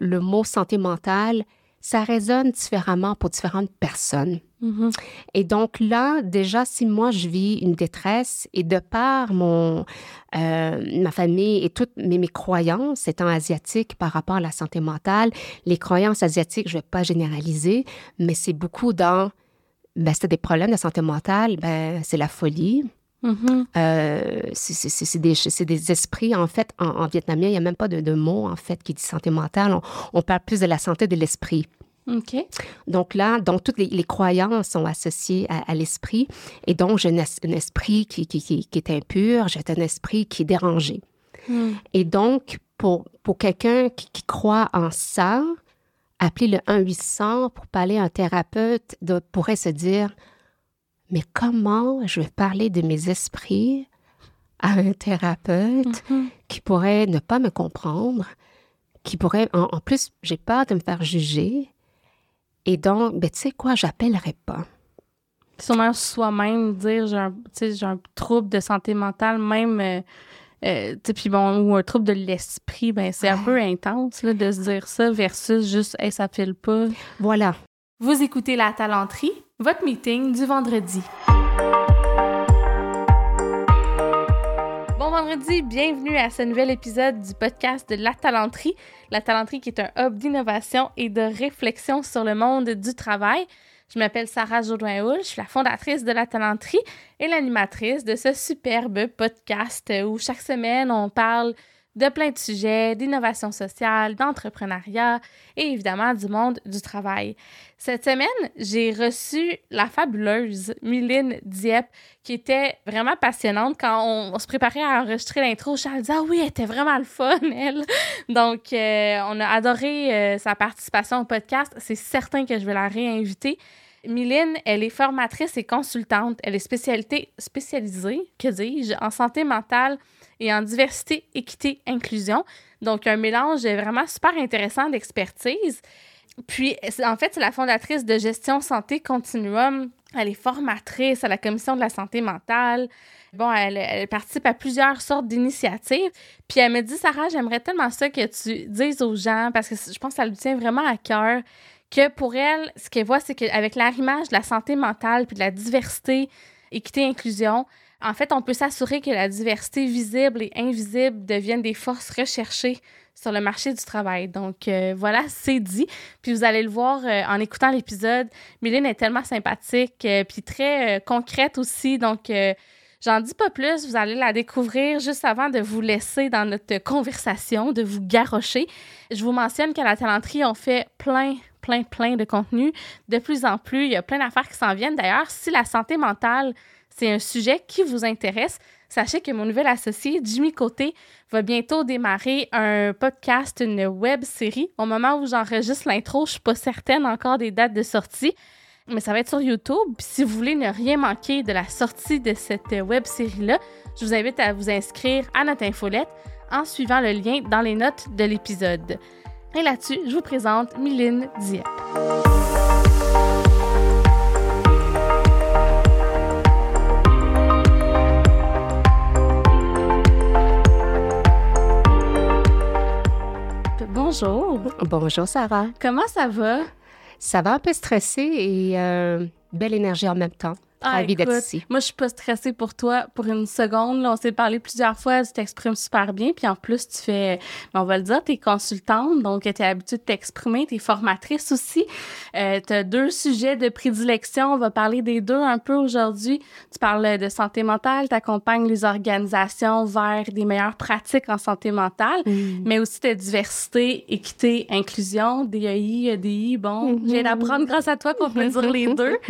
le mot santé mentale, ça résonne différemment pour différentes personnes. Mhm. Et donc là, déjà, si moi je vis une détresse et de par mon, euh, ma famille et toutes mes, mes croyances étant asiatiques par rapport à la santé mentale, les croyances asiatiques, je ne vais pas généraliser, mais c'est beaucoup dans, ben, c'est des problèmes de santé mentale, ben, c'est la folie. Mhm. Euh, c'est- des, esprits, en fait, en, en vietnamien, il n'y a même pas de, de mot, en fait, qui dit santé mentale. On, on parle plus de la santé de l'esprit. Donc là, donc toutes les, les croyances sont associées à, à l'esprit. Et donc, j'ai un, es- un esprit qui, qui, qui, qui est impur, j'ai un esprit qui est dérangé. Mm. Et donc, pour, pour quelqu'un qui, qui croit en ça, appeler le 1-800 pour parler à un thérapeute de- pourrait se dire, mais comment je vais parler de mes esprits à un thérapeute Mhm. qui pourrait ne pas me comprendre, qui pourrait, en, en plus, j'ai peur de me faire juger. Et donc, ben, tu sais quoi, j'appellerai pas. Sûrement soi-même dire j'ai un, un trouble de santé mentale, même. euh, euh, puis bon, ou un trouble de l'esprit, ben c'est un peu intense là, de se dire ça versus juste hey, ça file pas. Voilà. Vous écoutez La Talenterie, votre meeting du vendredi. Bon vendredi, bienvenue à ce nouvel épisode du podcast de La Talenterie. La Talenterie qui est un hub d'innovation et de réflexion sur le monde du travail. Je m'appelle Sarah Jourdain-Houl, je suis la fondatrice de La Talenterie et l'animatrice de ce superbe podcast où chaque semaine on parle de plein de sujets, d'innovation sociale, d'entrepreneuriat et évidemment du monde du travail. Cette semaine, j'ai reçu la fabuleuse Mylène Dieppe, qui était vraiment passionnante. Quand on, se préparait à enregistrer l'intro, Charles disait Ah oui, elle était vraiment le fun, elle. Donc, euh, on a adoré euh, sa participation au podcast. C'est certain que je vais la réinviter. Mylène, elle est formatrice et consultante. Elle est spécialité, spécialisée, que dis-je, en santé mentale et en diversité, équité, inclusion. Donc, un mélange vraiment super intéressant d'expertise. Puis, en fait, c'est la fondatrice de Gestion Santé Continuum. Elle est formatrice à la Commission de la santé mentale. Bon, elle, elle participe à plusieurs sortes d'initiatives. Puis elle me dit, Sarah, j'aimerais tellement ça que tu dises aux gens, parce que je pense que ça lui tient vraiment à cœur, que pour elle, ce qu'elle voit, c'est qu'avec l'arrimage de la santé mentale puis de la diversité, équité, inclusion, en fait, on peut s'assurer que la diversité visible et invisible deviennent des forces recherchées sur le marché du travail. Donc euh, voilà, c'est dit. Puis vous allez le voir euh, en écoutant l'épisode. Mylène est tellement sympathique, euh, puis très concrète aussi. Donc j'en dis pas plus. Vous allez la découvrir juste avant de vous laisser dans notre conversation, de vous garrocher. Je vous mentionne qu'à la talenterie, on fait plein, plein, plein de contenu. De plus en plus, il y a plein d'affaires qui s'en viennent. D'ailleurs, si la santé mentale, c'est un sujet qui vous intéresse, sachez que mon nouvel associé, Jimmy Côté, va bientôt démarrer un podcast, une web série. Au moment où j'enregistre l'intro, je suis pas certaine encore des dates de sortie, mais ça va être sur YouTube. Puis si vous voulez ne rien manquer de la sortie de cette web série-là, je vous invite à vous inscrire à notre infolette en suivant le lien dans les notes de l'épisode. Et là-dessus, je vous présente Mylène Dieppe. Bonjour. Bonjour, Sarah. Comment ça va? Ça va un peu stressé et euh, belle énergie en même temps. Ah, d'être ici. Moi, je suis pas stressée pour toi pour une seconde. Là, on s'est parlé plusieurs fois, tu t'exprimes super bien. Puis en plus, tu fais, ben, on va le dire, tu es consultante, donc tu es habituée de t'exprimer. Tu es formatrice aussi. Euh, tu as deux sujets de prédilection. On va parler des deux un peu aujourd'hui. Tu parles de santé mentale, tu accompagnes les organisations vers des meilleures pratiques en santé mentale, mais aussi de diversité, équité, inclusion, DEI, EDI. Bon, je viens d'apprendre grâce à toi qu'on peut dire les deux.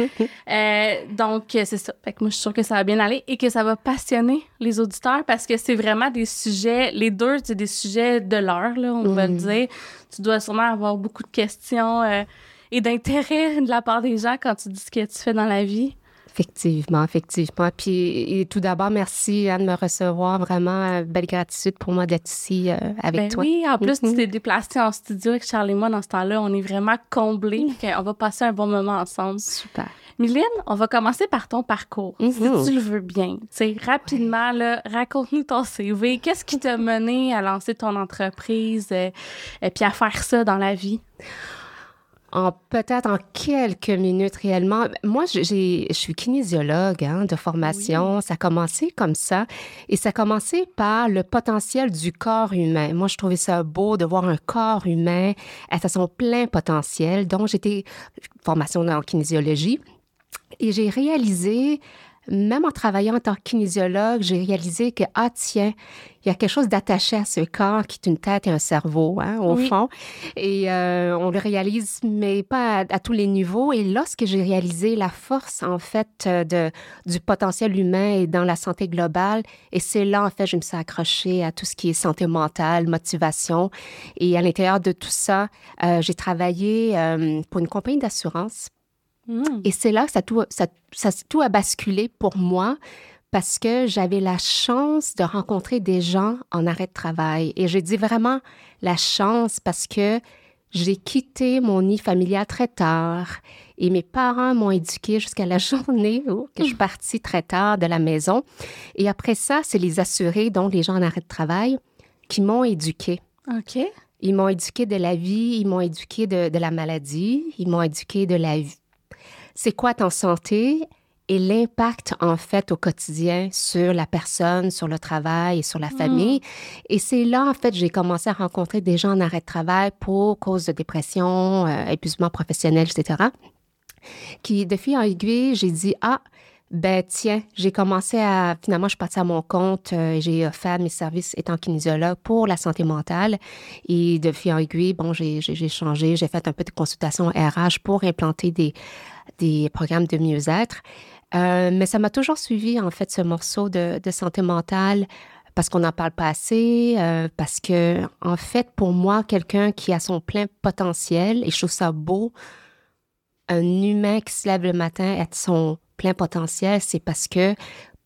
Euh, donc, euh, c'est ça. Fait que moi, je suis sûre que ça va bien aller et que ça va passionner les auditeurs parce que c'est vraiment des sujets, les deux, c'est des sujets de l'heure, là, on va le Mm. dire. Tu dois sûrement avoir beaucoup de questions euh, et d'intérêt de la part des gens quand tu dis ce que tu fais dans la vie. Effectivement, effectivement. Puis et tout d'abord, merci Anne de me recevoir. Vraiment, euh, belle gratitude pour moi d'être ici euh, avec Ben toi. oui, en plus, Mhm. tu t'es déplacé en studio avec Charles et moi dans ce temps-là. On est vraiment comblés. On va passer un bon moment ensemble. Super. Mylène, on va commencer par ton parcours, si Mhm. tu le veux bien. C'est rapidement, là, raconte-nous ton CV. Qu'est-ce qui t'a mené à lancer ton entreprise euh, et puis à faire ça dans la vie? En peut-être en quelques minutes réellement. Moi, j'ai- je suis kinésiologue hein, de formation. Ça a commencé comme ça. Et ça a commencé par le potentiel du corps humain. Moi, je trouvais ça beau de voir un corps humain à son plein potentiel. Donc, j'étais formation en kinésiologie. Et j'ai réalisé, même en travaillant en tant que kinésiologue, j'ai réalisé que, ah tiens, il y a quelque chose d'attaché à ce corps qui est une tête et un cerveau, hein, au Oui. fond. Et euh, on le réalise, mais pas à, à tous les niveaux. Et lorsque j'ai réalisé la force, en fait, euh, de, du potentiel humain et dans la santé globale, et c'est là, en fait, je me suis accrochée à tout ce qui est santé mentale, motivation. Et à l'intérieur de tout ça, euh, j'ai travaillé euh, pour une compagnie d'assurance Hmm. et c'est là que ça, tout, ça, ça- tout a basculé pour moi parce que j'avais la chance de rencontrer des gens en arrêt de travail. Et je dis vraiment la chance parce que j'ai quitté mon nid familial très tard et mes parents m'ont éduquée jusqu'à la journée où que je suis partie très tard de la maison. Et après ça, c'est les assurés, donc les gens en arrêt de travail, qui m'ont éduquée. OK. Ils m'ont éduqué de la vie, ils m'ont éduqué de, de la maladie, ils m'ont éduqué de la vie. C'est quoi ton santé et l'impact en fait au quotidien sur la personne, sur le travail et sur la famille? Et c'est là en fait j'ai commencé à rencontrer des gens en arrêt de travail pour cause de dépression, euh, épuisement professionnel, etc. Qui de fil en aiguille, j'ai dit ah ben tiens, j'ai commencé à finalement je suis partie à mon compte, euh, et j'ai offert mes services étant kinésiologue pour la santé mentale et de fil en aiguille, bon j'ai changé, j'ai fait un peu de consultation RH pour implanter des des programmes de mieux-être. Euh, mais ça m'a toujours suivi, en fait, ce morceau de, de santé mentale parce qu'on n'en parle pas assez, euh, parce que, en fait, pour moi, quelqu'un qui a son plein potentiel, et je trouve ça beau, un humain qui se lève le matin être son plein potentiel, c'est parce que,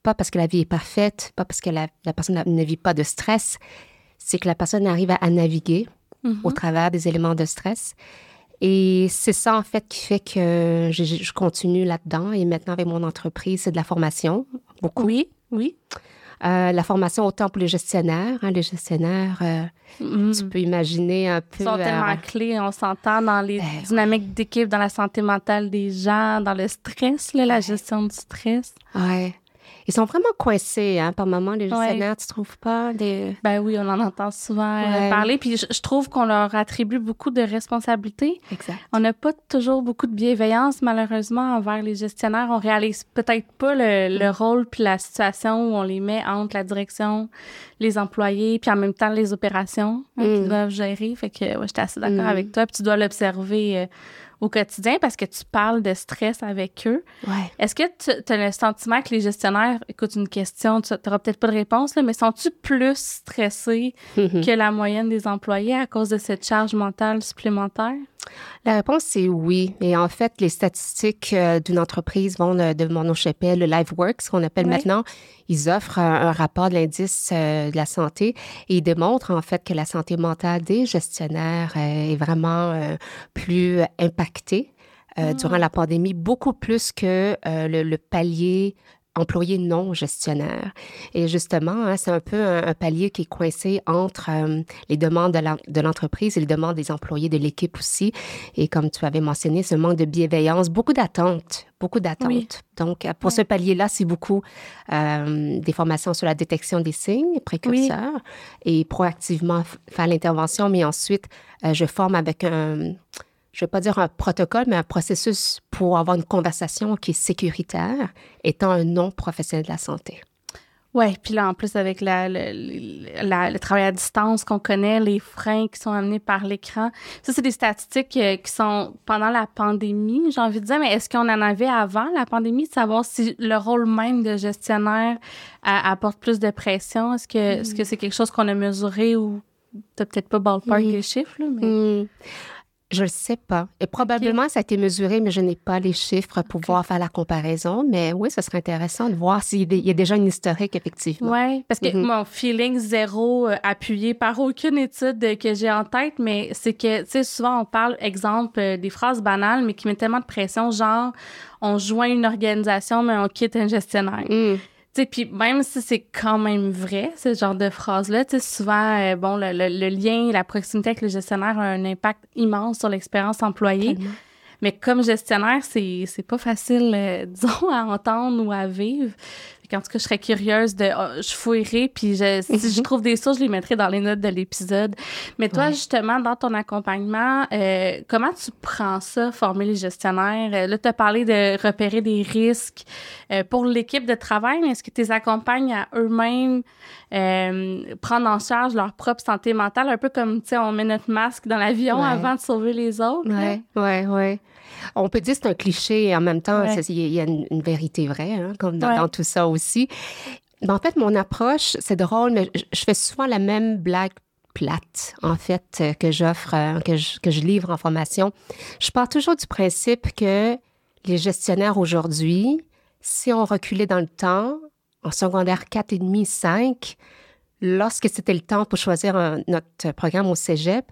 pas parce que la vie est parfaite, pas parce que la, la personne ne vit pas de stress, c'est que la personne arrive à, à naviguer Mhm. au travers des éléments de stress. Et c'est ça, en fait, qui fait que je, continue là-dedans. Et maintenant, avec mon entreprise, c'est de la formation, beaucoup. Oui, oui. Euh, la formation autant pour les gestionnaires. hein, les gestionnaires, euh, Hmm. tu peux imaginer un peu... Ils sont euh, tellement clés, on s'entend dans les Ben dynamiques d'équipe, dans la santé mentale des gens, dans le stress, là, la gestion du stress. ouais. Ils sont vraiment coincés, hein, par moments, les Ouais. gestionnaires, tu trouves pas? Des... Ben oui, on en entend souvent euh, Ouais. parler. Puis je, je trouve qu'on leur attribue beaucoup de responsabilités. Exact. On n'a pas toujours beaucoup de bienveillance, malheureusement, envers les gestionnaires. On réalise peut-être pas le, le rôle puis la situation où on les met entre la direction, les employés, puis en même temps les opérations hein, Mm. qu'ils doivent gérer. Fait que ouais, j'étais assez d'accord Mm. avec toi. Puis tu dois l'observer euh, au quotidien parce que tu parles de stress avec eux. Ouais. Est-ce que tu as le sentiment que les gestionnaires, écoute une question, tu n'auras peut-être pas de réponse, là, mais sont-ils plus stressés Mhm. que la moyenne des employés à cause de cette charge mentale supplémentaire? La réponse, c'est oui. Et en fait, les statistiques euh, d'une entreprise vont de, de mon chapelle, le LiveWorks, qu'on appelle maintenant. Ils offrent un, un rapport de l'indice euh, de la santé et ils démontrent en fait que la santé mentale des gestionnaires euh, est vraiment plus impactée euh, durant la pandémie, beaucoup plus que euh, le, le palier employé non gestionnaire. Et justement, hein, c'est un peu un, un palier qui est coincé entre euh, les demandes de l'entreprise et les demandes des employés de l'équipe aussi. Et comme tu avais mentionné, ce manque de bienveillance, beaucoup d'attentes, beaucoup d'attentes. Oui. Donc, euh, pour ce palier-là, c'est beaucoup euh, des formations sur la détection des signes précurseurs et proactivement faire l'intervention, mais ensuite, euh, je forme avec un, je ne vais pas dire un protocole, mais un processus pour avoir une conversation qui est sécuritaire, étant un non-professionnel de la santé. Oui, puis là, en plus, avec la, le, la- le travail à distance qu'on connaît, les freins qui sont amenés par l'écran, ça, c'est des statistiques euh, qui sont pendant la pandémie, j'ai envie de dire, mais est-ce qu'on en avait avant la pandémie, de savoir si le rôle même de gestionnaire euh, apporte plus de pression? Est-ce que est-ce que c'est quelque chose qu'on a mesuré ou t'as peut-être pas ballpark Mm. les chiffres, là, mais... Hmm. Je ne sais pas. Et probablement, ça a été mesuré, mais je n'ai pas les chiffres pour pouvoir faire la comparaison. Mais oui, ce serait intéressant de voir s'il y a déjà une historique, effectivement. Oui, parce que Mhm. mon feeling zéro euh, appuyé par aucune étude que j'ai en tête, mais c'est que, tu sais, souvent on parle, exemple, euh, des phrases banales, mais qui mettent tellement de pression, genre, on joint une organisation, mais on quitte un gestionnaire. Mm. Sais, puis même si c'est quand même vrai, ce genre de phrase-là, tu sais, souvent, euh, bon, le, le- le lien, la proximité avec le gestionnaire a un impact immense sur l'expérience employée. Tellement. Mais comme gestionnaire, c'est, c'est pas facile, euh, disons, à entendre ou à vivre. Qu'en tout cas, je serais curieuse de... oh, je fouillerai, puis je, si je trouve des sources, je les mettrai dans les notes de l'épisode. Mais toi, Ouais. justement, dans ton accompagnement, euh, comment tu prends ça, former les gestionnaires? Euh, là, tu as parlé de repérer des risques euh, pour l'équipe de travail, mais est-ce que tu les accompagnes à eux-mêmes euh, prendre en charge leur propre santé mentale, un peu comme, tu sais, on met notre masque dans l'avion Ouais. avant de sauver les autres? Oui, oui, oui. On peut dire que c'est un cliché et en même temps, il y a- il y a une, une vérité vraie, hein, comme dans, Ouais. dans tout ça aussi. Mais en fait, mon approche, c'est drôle, mais je, je fais souvent la même blague plate, en fait, euh, que j'offre, euh, que je, que je livre en formation. Je pars toujours du principe que les gestionnaires aujourd'hui, si on reculait dans le temps, en secondaire 4 et demi, 5, lorsque c'était le temps pour choisir un- notre programme au cégep,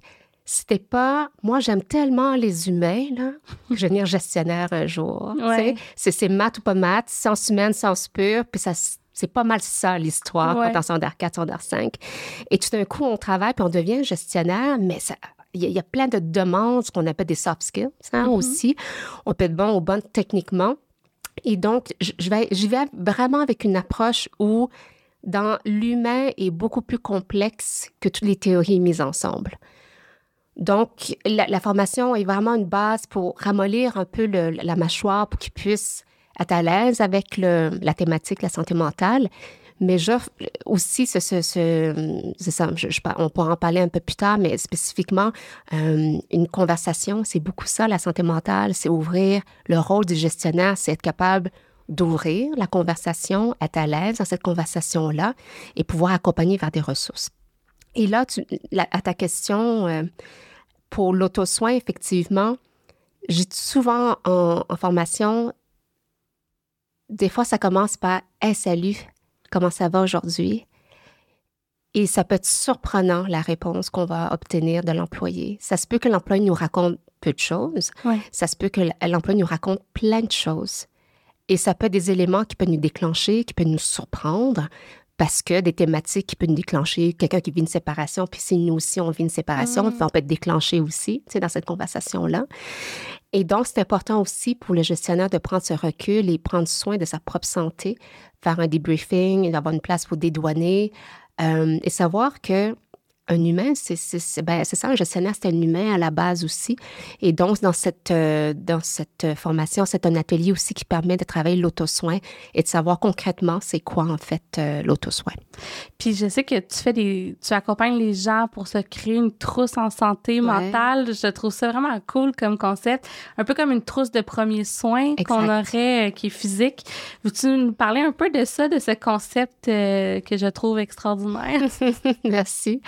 c'était pas moi j'aime tellement les humains là je vais devenir gestionnaire un jour Ouais. c'est c'est maths ou pas maths sciences humaines sciences pures puis ça c'est pas mal ça l'histoire Ouais. quand secondaire 4 secondaire 5 et tout d'un coup on travaille puis on devient gestionnaire mais ça il y, a- il y a plein de demandes, ce qu'on appelle des soft skills hein, Mhm. aussi. On peut être bon ou bonne techniquement. Et donc, je je vais, j'y vais vraiment avec une approche où dans l'humain est beaucoup plus complexe que toutes les théories mises ensemble. Donc, la, formation est vraiment une base pour ramollir un peu la mâchoire pour qu'ils puissent être à l'aise avec la thématique, la santé mentale. Mais j'offre aussi ce, ce, ce- c'est ça, on pourra en parler un peu plus tard, mais spécifiquement, euh, une conversation, c'est beaucoup ça, la santé mentale, c'est ouvrir le rôle du gestionnaire, c'est être capable d'ouvrir la conversation, être à l'aise dans cette conversation-là et pouvoir accompagner vers des ressources. Et là, tu- à ta question, euh, pour l'auto-soin, effectivement, j'ai souvent en, en formation, des fois, ça commence par Hey, salut, comment ça va aujourd'hui? Et ça peut être surprenant, la réponse qu'on va obtenir de l'employé. Ça se peut que l'employé nous raconte peu de choses. Ouais. Ça se peut que l'employé nous raconte plein de choses. Et ça peut être des éléments qui peuvent nous déclencher, qui peuvent nous surprendre, parce que des thématiques qui peuvent nous déclencher, quelqu'un qui vit une séparation, puis si nous aussi on vit une séparation, Mm. on peut être déclenché aussi, tu sais, dans cette conversation-là. Et donc, c'est important aussi pour le gestionnaire de prendre ce recul et prendre soin de sa propre santé, faire un debriefing, d'avoir une place pour dédouaner euh, et savoir que un humain, c'est ben, ça, un gestionnaire, c'est un humain à la base aussi. Et donc, dans cette, euh, dans cette euh, formation, c'est un atelier aussi qui permet de travailler l'auto-soin et de savoir concrètement c'est quoi en fait euh, l'auto-soin. Puis je sais que tu fais des, tu accompagnes les gens pour se créer une trousse en santé Ouais. mentale. Je trouve ça vraiment cool comme concept, un peu comme une trousse de premiers soins qu'on aurait euh, qui est physique. Veux-tu nous parler un peu de ça, de ce concept que je trouve extraordinaire? Merci.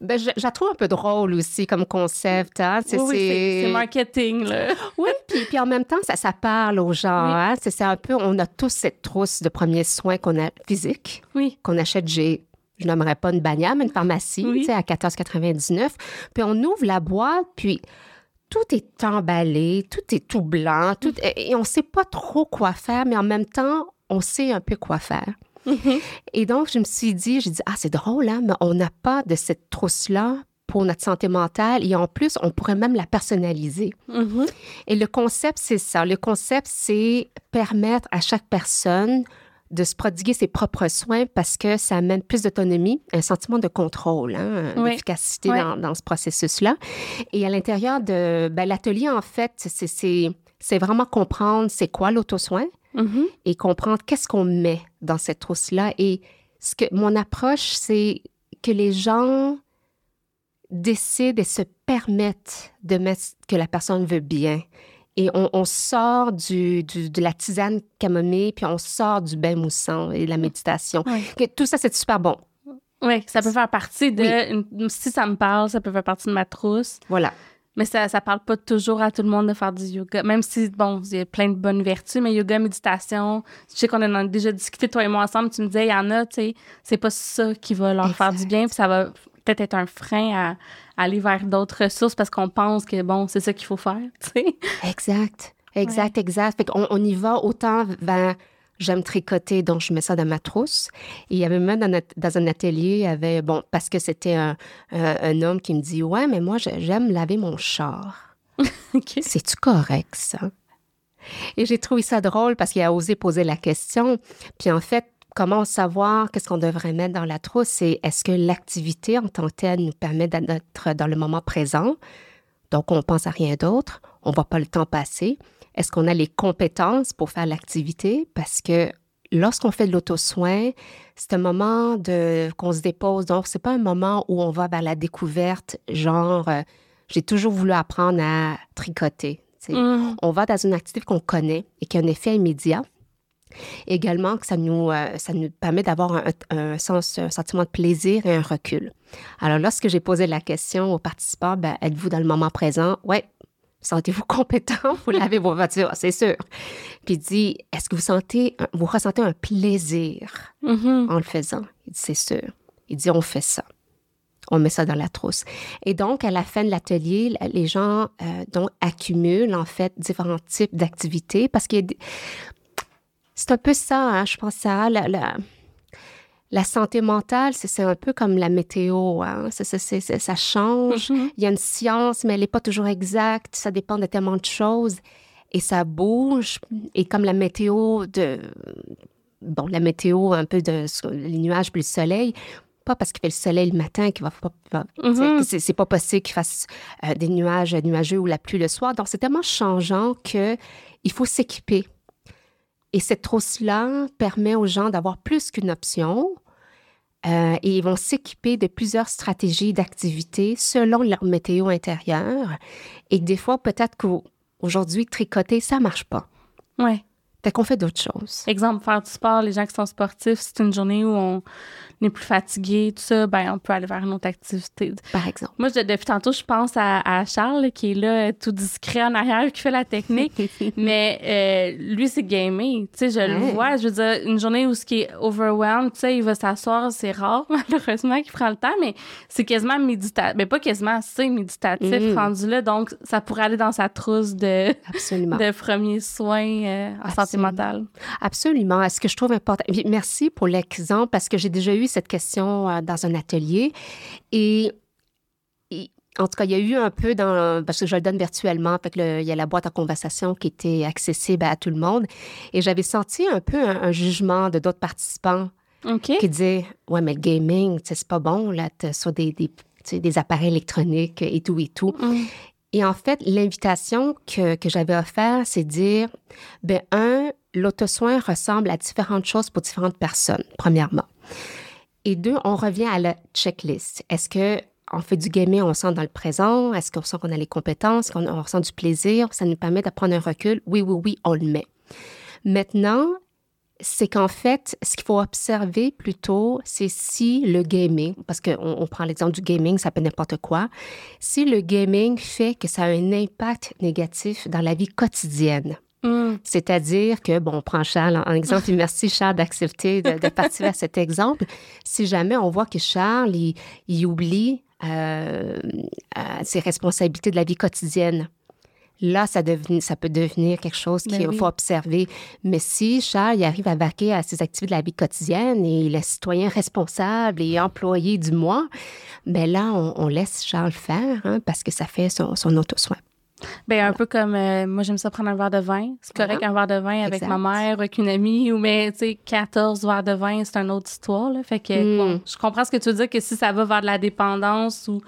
Ben, je, je la trouve un peu drôle aussi comme concept. Hein? C'est, oui, oui, c'est c'est marketing là. Oui, puis, puis en même temps, ça, ça parle aux gens. Oui. hein. C'est, un peu, on a tous cette trousse de premiers soins qu'on a physique, Oui. qu'on achète chez, je n'aimerais pas une mais une pharmacie, Oui. tu sais, à 14,99. Puis on ouvre la boîte, puis tout est emballé, tout est tout blanc, tout, et et on ne sait pas trop quoi faire, mais en même temps, on sait un peu quoi faire. Et donc, je me suis dit, j'ai dit, ah, c'est drôle, hein, mais on n'a pas de cette trousse-là pour notre santé mentale et en plus, on pourrait même la personnaliser. Mhm. Et le concept, c'est ça. Le concept, c'est permettre à chaque personne de se prodiguer ses propres soins parce que ça amène plus d'autonomie, un sentiment de contrôle, hein, Oui. d'efficacité Oui. dans, dans ce processus-là. Et à l'intérieur de ben, l'atelier, en fait, c'est vraiment comprendre c'est quoi l'auto-soin Mhm. et comprendre qu'est-ce qu'on met dans cette trousse-là. Et ce que mon approche, c'est que les gens décident et se permettent de mettre ce que la personne veut bien. Et on, on sort du, du- de la tisane camomille, puis on sort du bain moussant et de la méditation. Ouais. Que Tout ça, c'est super bon. Oui, ça peut faire partie de. Oui. une- si ça me parle, ça peut faire partie de ma trousse. Voilà. Mais ça, ça parle pas toujours à tout le monde de faire du yoga. Même si, bon, il y a plein de bonnes vertus, mais yoga, méditation, je sais qu'on en a déjà discuté, toi et moi, ensemble. Tu me disais, il y en a, tu sais, c'est pas ça qui va leur faire du bien, puis ça va peut-être être un frein à, aller vers d'autres ressources parce qu'on pense que, bon, c'est ça qu'il faut faire, tu sais. Exact. Exact, exact. Fait qu'on on y va autant vers j'aime tricoter, donc je mets ça dans ma trousse. Et il y avait même dans, dans un atelier, il y avait, bon, parce que c'était un, un, homme qui me dit Ouais, mais moi, j'aime laver mon char. C'est-tu correct, ça? Et j'ai trouvé ça drôle parce qu'il a osé poser la question. Puis en fait, comment savoir qu'est-ce qu'on devrait mettre dans la trousse? C'est est-ce que l'activité en tant que telle nous permet d'être dans le moment présent? Donc, on pense à rien d'autre, on ne voit pas le temps passer. Est-ce qu'on a les compétences pour faire l'activité? Parce que lorsqu'on fait de l'auto-soin, c'est un moment de qu'on se dépose. Donc, c'est pas un moment où on va vers la découverte, genre, euh, j'ai toujours voulu apprendre à tricoter. Mmh. On va dans une activité qu'on connaît et qui a un effet immédiat. Également, que ça nous, euh, ça nous permet d'avoir un, sens, un sentiment de plaisir et un recul. Alors, lorsque j'ai posé la question aux participants, ben, êtes-vous dans le moment présent? Oui, Sentez-vous compétent? Pour laver vos voitures, c'est sûr. Puis il dit, est-ce que vous sentez, vous ressentez un plaisir mm-hmm. en le faisant? Il dit, c'est sûr. Il dit, on fait ça. On met ça dans la trousse. Et donc, à la fin de l'atelier, les gens euh, donc, accumulent en fait différents types d'activités parce que c'est un peu ça, hein, je pense, ça, la, la, la santé mentale, c'est un peu comme la météo. Hein? Ça, ça, change. Mm-hmm. Il y a une science, mais elle n'est pas toujours exacte. Ça dépend de tellement de choses. Et ça bouge. Et comme la météo de. Bon, la météo, un peu de les nuages puis le soleil, pas parce qu'il fait le soleil le matin qu'il va, mm-hmm. c'est pas possible qu'il fasse euh, des nuages nuageux ou la pluie le soir. Donc c'est tellement changeant que il faut s'équiper et cette trousse-là permet aux gens d'avoir plus qu'une option. Euh, et ils vont s'équiper de plusieurs stratégies d'activité selon leur météo intérieure. Et des fois, peut-être qu'aujourd'hui, tricoter, ça marche pas. Ouais. Fait qu'on fait d'autres choses. Exemple, faire du sport, les gens qui sont sportifs, c'est une journée où on est plus fatigué, tout ça, ben on peut aller vers une autre activité. Par exemple. Moi, depuis tantôt, je pense à, Charles, qui est là, tout discret en arrière, qui fait la technique. mais euh, lui, c'est gamé. Tu sais, je le vois. Je veux dire, une journée où ce qui est overwhelmed, tu sais, il va s'asseoir, c'est rare, malheureusement, qu'il prend le temps, mais c'est quasiment méditatif. Mais pas quasiment, c'est méditatif mm. rendu là. Donc, ça pourrait aller dans sa trousse de, Absolument. de premiers soins euh, en santé mentale. Absolument. Ce que je trouve important. Merci pour l'exemple parce que j'ai déjà eu cette question euh, dans un atelier. Et, en tout cas, il y a eu un peu dans. Parce que je le donne virtuellement, fait que il y a la boîte à conversation qui était accessible à tout le monde. Et j'avais senti un peu un, jugement de d'autres participants qui disaient Ouais, mais le gaming, c'est pas bon, là, sur des, des, des, appareils électroniques et tout et tout. Mm. Et en fait, l'invitation que, que j'avais offerte, c'est dire ben un, l'auto-soin ressemble à différentes choses pour différentes personnes, premièrement. Et deux, on revient à la checklist. Est-ce que on fait du gaming, on sent dans le présent? Est-ce qu'on sent qu'on a les compétences, qu'on on ressent du plaisir? Ça nous permet de prendre un recul? Oui, oui, oui, on le met. Maintenant, c'est qu'en fait, ce qu'il faut observer plutôt, c'est si le gaming, parce qu'on on prend l'exemple du gaming, ça peut n'importe quoi, si le gaming fait que ça a un impact négatif dans la vie quotidienne. Mm. C'est-à-dire que, bon, on prend Charles en exemple, et merci Charles d'accepter de, de participer à cet exemple. Si jamais on voit que Charles, il, oublie euh, euh, ses responsabilités de la vie quotidienne, là, ça, ça peut devenir quelque chose qu'il ben faut observer. Mais si Charles il arrive à vaquer à ses activités de la vie quotidienne et il est citoyen responsable et employé du mois, bien là, on, laisse Charles faire hein, parce que ça fait son, son auto-soin. Ben un peu comme euh, moi j'aime ça prendre un verre de vin. C'est correct un verre de vin avec ma mère, avec une amie ou mais tu sais 14 verres de vin, c'est une autre histoire là. Fait que bon, hmm. je comprends ce que tu veux dire que si ça va vers de la dépendance ou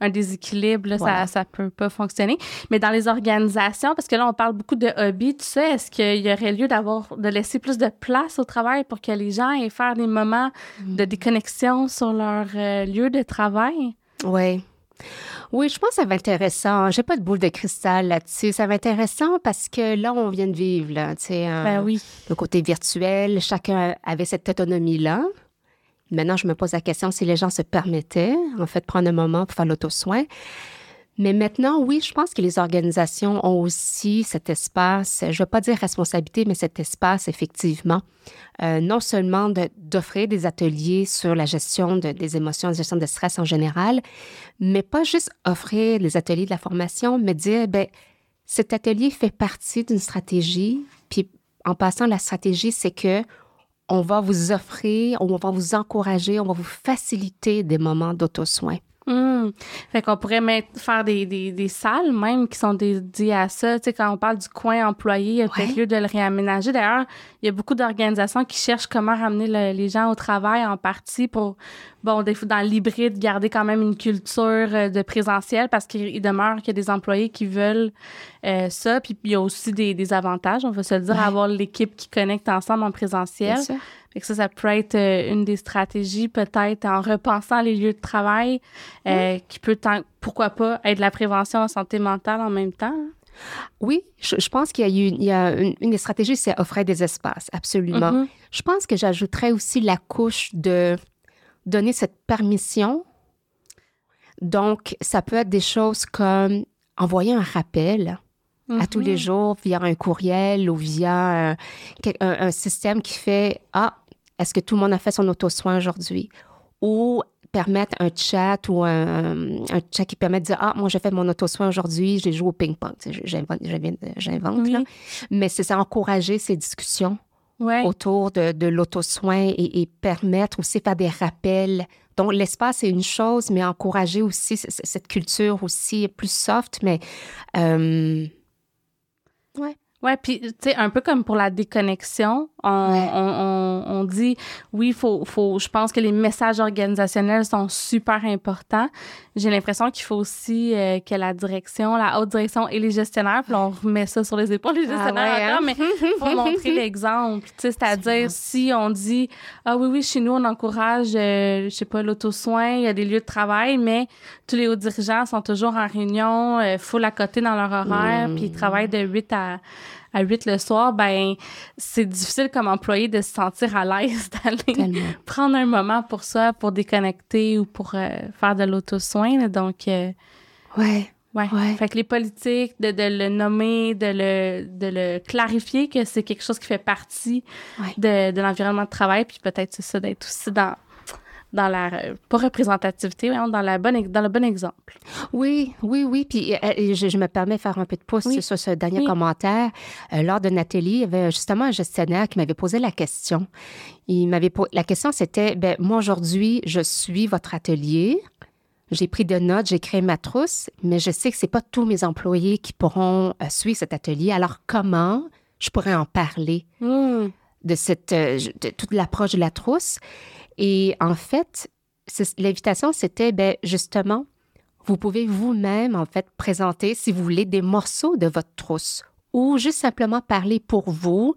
un déséquilibre, ça, ça peut pas fonctionner. Mais dans les organisations, parce que là, on parle beaucoup de hobby, tu sais, est-ce qu'il y aurait lieu d'avoir, de laisser plus de place au travail pour que les gens aient faire des moments hmm. de déconnexion sur leur euh, lieu de travail? Oui. Oui, je pense que ça va être intéressant. J'ai pas de boule de cristal là-dessus. Ça va être intéressant parce que là, on vient de vivre, là, tu sais, ben oui. le côté virtuel. Chacun avait cette autonomie-là. Maintenant, je me pose la question si les gens se permettaient, en fait, de prendre un moment pour faire l'auto-soin. Mais maintenant, oui, je pense que les organisations ont aussi cet espace, je ne veux pas dire responsabilité, mais cet espace, effectivement, euh, non seulement d'offrir des ateliers sur la gestion des émotions, la gestion de stress en général, mais pas juste offrir les ateliers de la formation, mais dire, ben, cet atelier fait partie d'une stratégie, puis en passant, la stratégie, c'est que on va vous offrir, on va vous encourager, on va vous faciliter des moments d'auto-soin. Mmh. Fait qu'on pourrait mettre, faire des, des, des, salles même qui sont dédiées à ça. Tu sais, quand on parle du coin employé, il y a peut-être lieu de le réaménager. D'ailleurs, il y a beaucoup d'organisations qui cherchent comment ramener les gens au travail en partie pour, bon, des, dans l'hybride, garder quand même une culture euh, de présentiel parce qu'il demeure qu'il y a des employés qui veulent euh, ça. Puis il y a aussi des, des, avantages, on va se le dire, à avoir l'équipe qui connecte ensemble en présentiel. Fait que ça, ça peut être euh, une des stratégies, peut-être en repensant les lieux de travail, euh, qui peut, pourquoi pas, être la prévention en santé mentale en même temps. Hein? Oui, je, pense qu'il y a, eu, il y a une, des stratégies, c'est offrir des espaces, absolument. Mm-hmm. Je pense que j'ajouterais aussi la couche de donner cette permission. Donc, ça peut être des choses comme envoyer un rappel à tous les mm-hmm. jours via un courriel ou via un, un, système qui fait Ah, est-ce que tout le monde a fait son auto-soin aujourd'hui? Ou permettre un chat ou un, chat qui permet de dire Ah, moi, j'ai fait mon auto-soin aujourd'hui, j'ai joué au ping-pong. J'invente, j'invente là. Mais c'est ça, encourager ces discussions autour de, de l'auto-soin et, permettre aussi faire des rappels. Donc, l'espace, c'est une chose, mais encourager aussi cette culture aussi plus soft, mais. Euh, ouais. Ouais, puis tu sais, un peu comme pour la déconnexion, on, on, on, dit oui, faut, faut, je pense que les messages organisationnels sont super importants. J'ai l'impression qu'il faut aussi euh, que la direction, la haute direction et les gestionnaires, puis on remet ça sur les épaules des ah gestionnaires ah mais faut montrer l'exemple. Tu sais, c'est-à-dire si on dit ah oui oui, chez nous on encourage, euh, je sais pas l'auto-soin, il y a des lieux de travail, mais tous les hauts dirigeants sont toujours en réunion, euh, full à côté dans leur horaire, puis ils travaillent de 8 à à 8 le soir, ben c'est difficile comme employé de se sentir à l'aise d'aller prendre un moment pour ça, pour déconnecter ou pour euh, faire de l'auto-soin. Donc, euh, ouais. Ouais. Fait que les politiques, de, de, le nommer, de le, de le clarifier que c'est quelque chose qui fait partie de, de l'environnement de travail, puis peut-être c'est ça d'être aussi dans dans la pas représentativité, dans la bonne dans le bon exemple. Oui, oui, oui. Puis euh, je, me permets de faire un peu de pouce sur ce dernier commentaire. Euh, lors d'un atelier, il y avait justement un gestionnaire qui m'avait posé la question. Il m'avait la question c'était ben moi aujourd'hui je suis votre atelier. J'ai pris de notes, j'ai créé ma trousse, mais je sais que c'est pas tous mes employés qui pourront euh, suivre cet atelier. Alors comment je pourrais en parler hmm. de cette de toute l'approche de la trousse? Et en fait, l'invitation, c'était ben, justement, vous pouvez vous-même, en fait, présenter, si vous voulez, des morceaux de votre trousse ou juste simplement parler pour vous.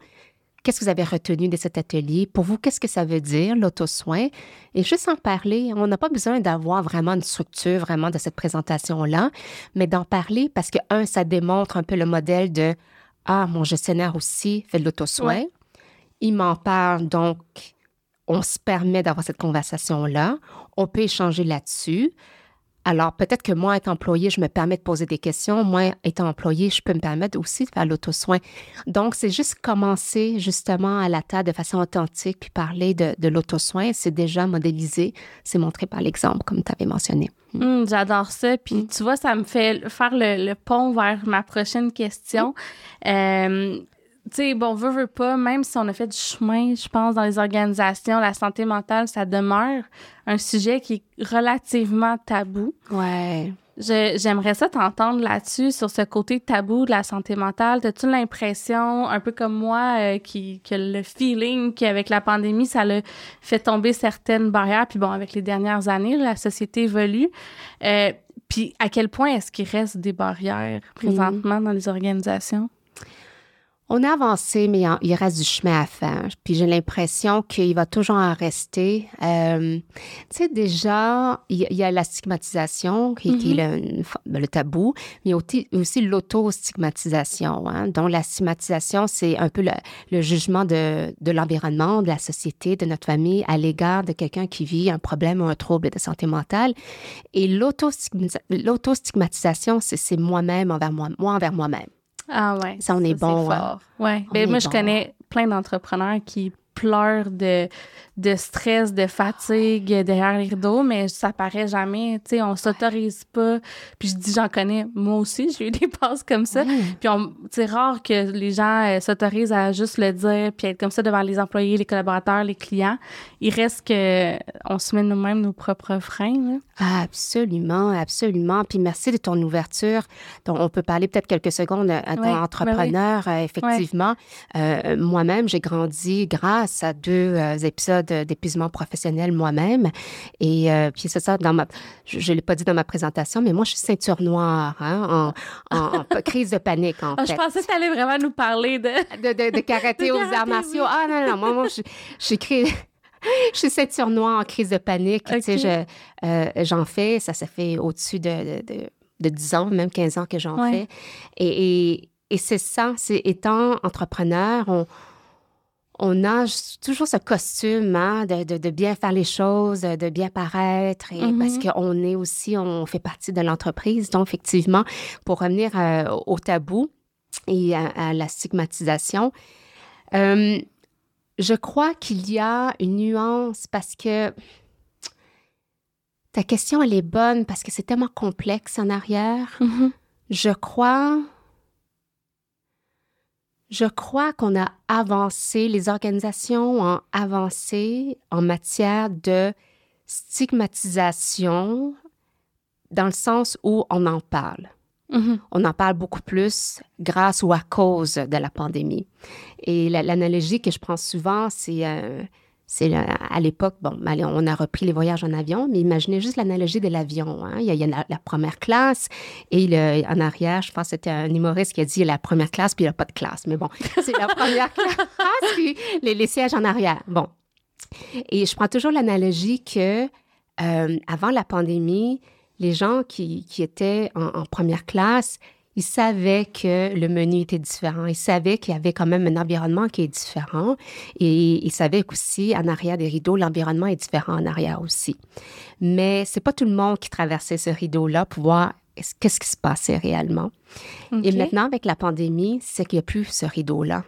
Qu'est-ce que vous avez retenu de cet atelier? Pour vous, qu'est-ce que ça veut dire, l'auto-soin? Et juste en parler, on n'a pas besoin d'avoir vraiment une structure vraiment de cette présentation-là, mais d'en parler parce que, un, ça démontre un peu le modèle de Ah, mon gestionnaire aussi fait de l'auto-soin. Il m'en parle, donc on se permet d'avoir cette conversation-là, on peut échanger là-dessus. Alors, peut-être que moi, étant employé, je me permets de poser des questions. Moi, étant employé, je peux me permettre aussi de faire l'auto-soin. Donc, c'est juste commencer justement à la table de façon authentique, puis parler de, de l'auto-soin. C'est déjà modélisé, c'est montré par l'exemple, comme tu avais mentionné. Hum, j'adore ça. Puis, mm. tu vois, ça me fait faire le, pont vers ma prochaine question. Euh, tu sais, bon, veut, veut pas, même si on a fait du chemin, je pense, dans les organisations, la santé mentale, ça demeure un sujet qui est relativement tabou. Ouais. J'aimerais ça t'entendre là-dessus, sur ce côté tabou de la santé mentale. T'as-tu l'impression, un peu comme moi, euh, qui, que le feeling qu'avec la pandémie, ça a fait tomber certaines barrières? Puis bon, avec les dernières années, la société évolue. Euh, puis à quel point est-ce qu'il reste des barrières présentement dans les organisations? On a avancé, mais il reste du chemin à faire. Puis j'ai l'impression qu'il va toujours en rester. Euh, tu sais, déjà, il y, a la stigmatisation, qui, est mm-hmm. le, le, tabou, mais aussi, aussi l'auto-stigmatisation. Hein, dont la stigmatisation, c'est un peu le, jugement de, de l'environnement, de la société, de notre famille à l'égard de quelqu'un qui vit un problème ou un trouble de santé mentale. Et l'auto-stigmatisation, c'est moi-même envers moi, moi envers moi-même. Ah ouais. Ça, on est bon. Hein. Ouais. Ben, moi, je connais plein d'entrepreneurs qui pleurent de, de stress, de fatigue derrière les rideaux, mais ça paraît jamais. Tu sais, on s'autorise pas. Puis je dis, j'en connais, moi aussi, j'ai eu des passes comme ça. Puis c'est rare que les gens euh, s'autorisent à juste le dire, puis être comme ça devant les employés, les collaborateurs, les clients. Il reste que on se met nous-mêmes nos propres freins. absolument, absolument. Puis merci de ton ouverture. Donc, on peut parler peut-être quelques secondes à ton ben entrepreneur, euh, effectivement. Euh, moi-même, j'ai grandi grâce à deux épisodes d'épuisement professionnel moi-même. Et euh, puis c'est ça, dans ma, je ne l'ai pas dit dans ma présentation, mais moi, je suis ceinture noire hein, en, crise de panique, en ah, Je pensais que tu allais vraiment nous parler de... De, de, karaté aux arts martiaux. Ah non, non, moi, moi je, je je suis ceinture noire en crise de panique. Tu sais, euh, j'en fais, ça, ça fait au-dessus de, de, de, 10 ans, même 15 ans que j'en fais. Et, et, et c'est ça, c'est étant entrepreneur, on, on a toujours ce costume hein, de, bien faire les choses, de bien paraître, et parce mm-hmm. qu'on est aussi, on fait partie de l'entreprise. Donc, effectivement, pour revenir euh, au tabou et à, la stigmatisation, euh, je crois qu'il y a une nuance parce que ta question, elle est bonne parce que c'est tellement complexe en arrière. Mm-hmm. Je crois je crois qu'on a avancé, les organisations ont avancé en matière de stigmatisation dans le sens où on en parle. Mm-hmm. On en parle beaucoup plus grâce ou à cause de la pandémie. Et l'analogie que je prends souvent, c'est euh, c'est à l'époque, bon, on a repris les voyages en avion, mais imaginez juste l'analogie de l'avion. Hein. Il y a, la, première classe et en arrière, je pense que c'était un humoriste qui a dit la première classe, puis il n'y a pas de classe. Mais bon, c'est la première classe, puis les, sièges en arrière. Bon. Et je prends toujours l'analogie que euh, avant la pandémie, les gens qui, étaient en, première classe, il savait que le menu était différent. Il savait qu'il y avait quand même un environnement qui est différent. Et il savait qu'aussi, en arrière des rideaux, l'environnement est différent en arrière aussi. Mais c'est pas tout le monde qui traversait ce rideau-là pour voir qu'est-ce qui se passait réellement. Et maintenant, avec la pandémie, c'est qu'il n'y a plus ce rideau-là.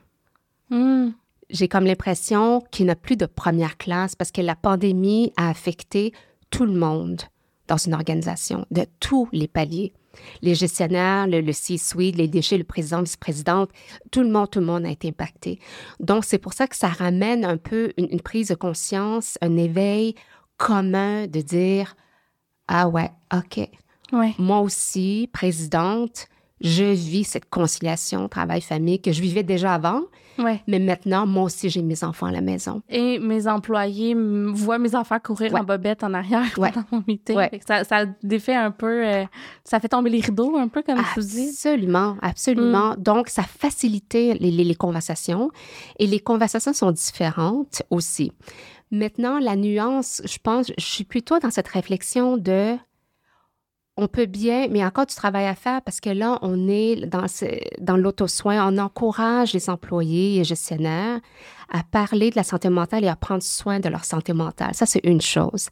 Hmm. J'ai comme l'impression qu'il n'y a plus de première classe parce que la pandémie a affecté tout le monde dans une organisation, de tous les paliers les gestionnaires, le, C-suite, les déchets, le président, le vice-présidente, tout le monde, tout le monde a été impacté. Donc, c'est pour ça que ça ramène un peu une, prise de conscience, un éveil commun de dire, ah ouais, OK. Moi aussi, présidente, je vis cette conciliation travail-famille que je vivais déjà avant. Mais maintenant, moi aussi, j'ai mes enfants à la maison. Et mes employés voient mes enfants courir en bobette en arrière pendant mon meeting. Ça, ça, défait un peu, euh, ça fait tomber les rideaux un peu, comme tu dis. Absolument, absolument. Mm. Donc, ça facilite les, les conversations. Et les conversations sont différentes aussi. Maintenant, la nuance, je pense, je suis plutôt dans cette réflexion de on peut bien, mais encore du travail à faire parce que là, on est dans, dans l'auto-soin. On encourage les employés et gestionnaires à parler de la santé mentale et à prendre soin de leur santé mentale. Ça, c'est une chose.